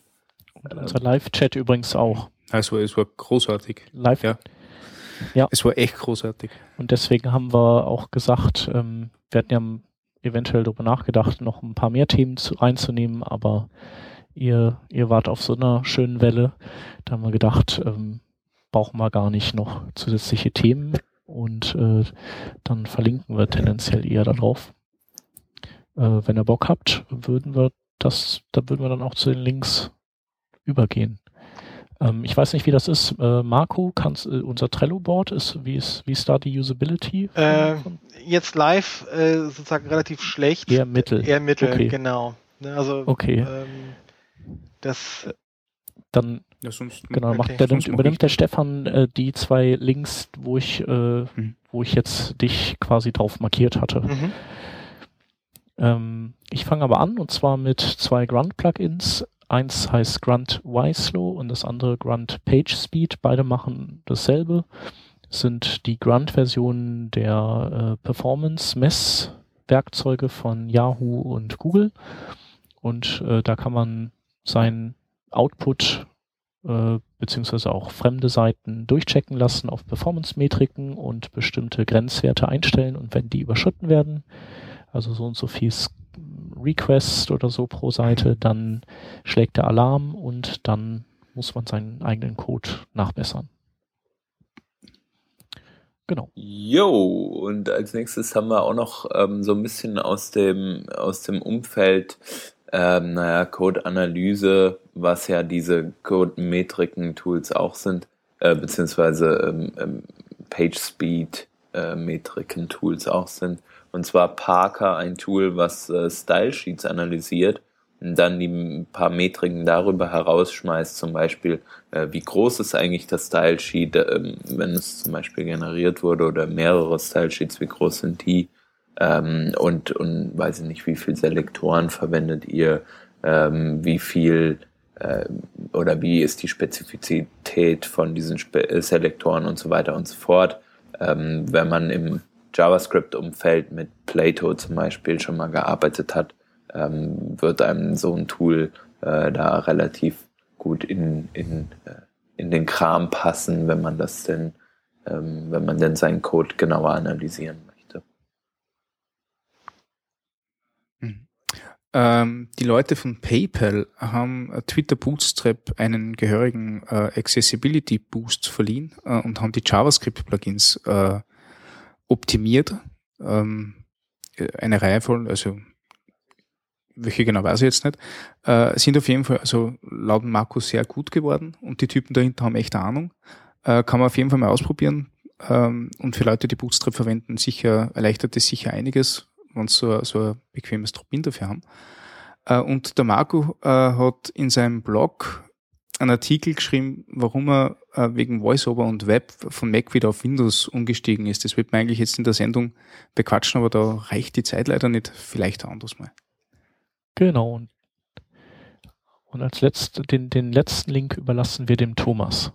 Und unser Live-Chat übrigens auch. Also es war großartig. Live, ja. Ja. Es war echt großartig. Und deswegen haben wir auch gesagt, ähm, wir hatten ja eventuell darüber nachgedacht, noch ein paar mehr Themen zu, reinzunehmen, aber ihr, ihr wart auf so einer schönen Welle. Da haben wir gedacht, ähm, brauchen wir gar nicht noch zusätzliche Themen und äh, dann verlinken wir tendenziell eher darauf. Äh, wenn ihr Bock habt, würden wir das, da würden wir dann auch zu den Links übergehen. Ähm, ich weiß nicht, wie das ist. Äh, Marco, kannst, äh, unser Trello-Board ist, wie ist, wie ist da die Usability? Äh, jetzt live äh, sozusagen relativ schlecht. Eher mittel. Eher mittel, okay. genau. Ne, also, okay. Ähm, das. Dann ja, genau, macht, der, nimmt, übernimmt der Stefan äh, die zwei Links, wo ich, äh, mhm. wo ich jetzt dich quasi drauf markiert hatte. Mhm. Ähm, ich fange aber an und zwar mit zwei Grunt-Plugins. Eins heißt Grunt Y-Slow und das andere Grunt Page Speed. Beide machen dasselbe. sind die Grunt-Versionen der äh, Performance-Messwerkzeuge von Yahoo und Google. Und äh, da kann man seinen Output äh, beziehungsweise auch fremde Seiten durchchecken lassen auf Performance-Metriken und bestimmte Grenzwerte einstellen. Und wenn die überschritten werden, also so und so viel Request oder so pro Seite, dann schlägt der Alarm und dann muss man seinen eigenen Code nachbessern. Genau. Jo, und als nächstes haben wir auch noch ähm, so ein bisschen aus dem, aus dem Umfeld, ähm, naja, Code-Analyse, was ja diese Code-Metriken-Tools auch sind, äh, beziehungsweise ähm, ähm, Page-Speed-Metriken-Tools auch sind. Und zwar Parker, ein Tool, was äh, Style-Sheets analysiert dann die paar Metriken darüber herausschmeißt, zum Beispiel, äh, wie groß ist eigentlich das Style Sheet, äh, wenn es zum Beispiel generiert wurde oder mehrere Style Sheets, wie groß sind die ähm, und, und weiß ich nicht, wie viel Selektoren verwendet ihr, ähm, wie viel äh, oder wie ist die Spezifizität von diesen Spe Selektoren und so weiter und so fort. Ähm, wenn man im JavaScript-Umfeld mit Plato zum Beispiel schon mal gearbeitet hat, ähm, wird einem so ein Tool äh, da relativ gut in, in, äh, in den Kram passen, wenn man das denn, ähm, wenn man denn seinen Code genauer analysieren möchte. Mhm. Ähm, die Leute von PayPal haben Twitter Bootstrap einen gehörigen äh, Accessibility Boost verliehen äh, und haben die JavaScript-Plugins äh, optimiert. Ähm, eine Reihe von, also welche genau weiß ich jetzt nicht, äh, sind auf jeden Fall, also laut Markus sehr gut geworden und die Typen dahinter haben echt Ahnung. Äh, kann man auf jeden Fall mal ausprobieren. Ähm, und für Leute, die Bootstrap verwenden, sicher erleichtert es sicher einiges, wenn sie so, so ein bequemes Drop-in dafür haben. Äh, und der Marco äh, hat in seinem Blog einen Artikel geschrieben, warum er äh, wegen VoiceOver und Web von Mac wieder auf Windows umgestiegen ist. Das wird man eigentlich jetzt in der Sendung bequatschen, aber da reicht die Zeit leider nicht. Vielleicht anders mal. Genau. Und als letzt, den, den letzten Link überlassen wir dem Thomas.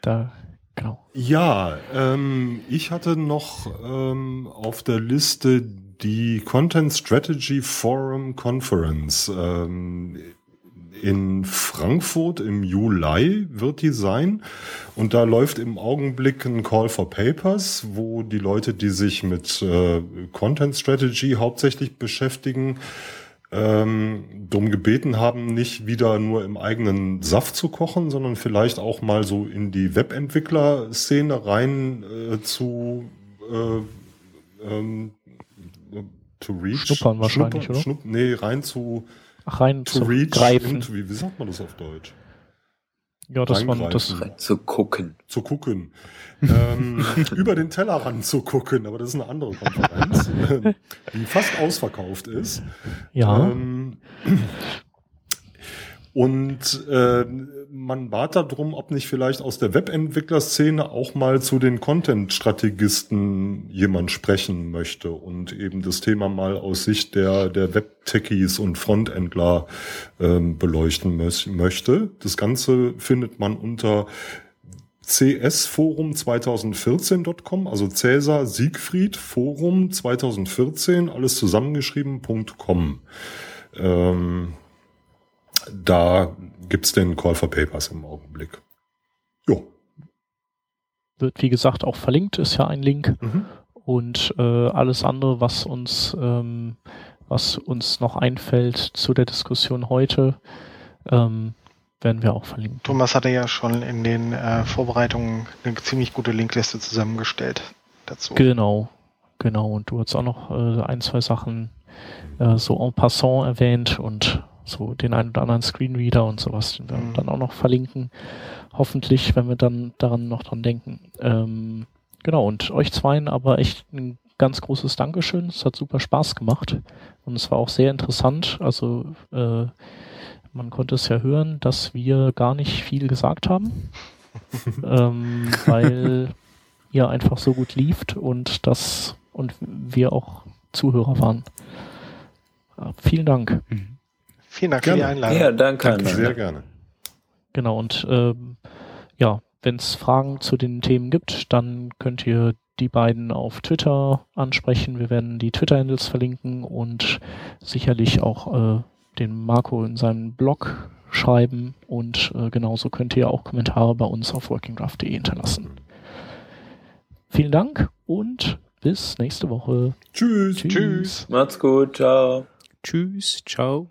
Da, genau. Ja, ähm, ich hatte noch ähm, auf der Liste die Content Strategy Forum Conference. Ähm, in Frankfurt im Juli wird die sein. Und da läuft im Augenblick ein Call for Papers, wo die Leute, die sich mit äh, Content Strategy hauptsächlich beschäftigen, ähm, darum gebeten haben, nicht wieder nur im eigenen Saft zu kochen, sondern vielleicht auch mal so in die Webentwickler-Szene rein äh, zu äh, ähm, to reach. Schnuppern wahrscheinlich, Schnuppern, oder? Schnupp, nee, rein zu rein to zu reach greifen. Into, wie, wie sagt man das auf Deutsch? Ja, dass man das zu gucken. Zu gucken. ähm, über den Tellerrand zu gucken, aber das ist eine andere Konferenz, die fast ausverkauft ist. Ja. Ähm, und äh, man bat darum, ob nicht vielleicht aus der Webentwicklerszene auch mal zu den Content-Strategisten jemand sprechen möchte und eben das Thema mal aus Sicht der, der Web-Techies und Frontendler ähm, beleuchten möchte. Das Ganze findet man unter csforum2014.com, also Cäsar Siegfried Forum 2014, alles zusammengeschrieben.com. Ähm, da gibt's den Call for Papers im Augenblick. Jo. Wird, wie gesagt, auch verlinkt, ist ja ein Link. Mhm. Und äh, alles andere, was uns, ähm, was uns noch einfällt zu der Diskussion heute, ähm, werden wir auch verlinken. Thomas hatte ja schon in den äh, Vorbereitungen eine ziemlich gute Linkliste zusammengestellt dazu. Genau, genau. Und du hast auch noch äh, ein, zwei Sachen äh, so en passant erwähnt und so den einen oder anderen Screenreader und sowas, den wir mhm. dann auch noch verlinken. Hoffentlich, wenn wir dann daran noch dran denken. Ähm, genau, und euch zweien aber echt ein ganz großes Dankeschön. Es hat super Spaß gemacht und es war auch sehr interessant. Also äh, man konnte es ja hören, dass wir gar nicht viel gesagt haben, ähm, weil ihr einfach so gut lieft und das und wir auch Zuhörer waren. Vielen Dank. Mhm. Vielen Dank gerne. für die Einladung. Ja, danke. danke sehr gerne. Genau, und ähm, ja, wenn es Fragen zu den Themen gibt, dann könnt ihr die beiden auf Twitter ansprechen. Wir werden die Twitter-Handles verlinken und sicherlich auch äh, den Marco in seinem Blog schreiben und äh, genauso könnt ihr auch Kommentare bei uns auf workingdraft.de hinterlassen. Vielen Dank und bis nächste Woche. Tschüss. Tschüss. Tschüss. Macht's gut. Ciao. Tschüss. Ciao.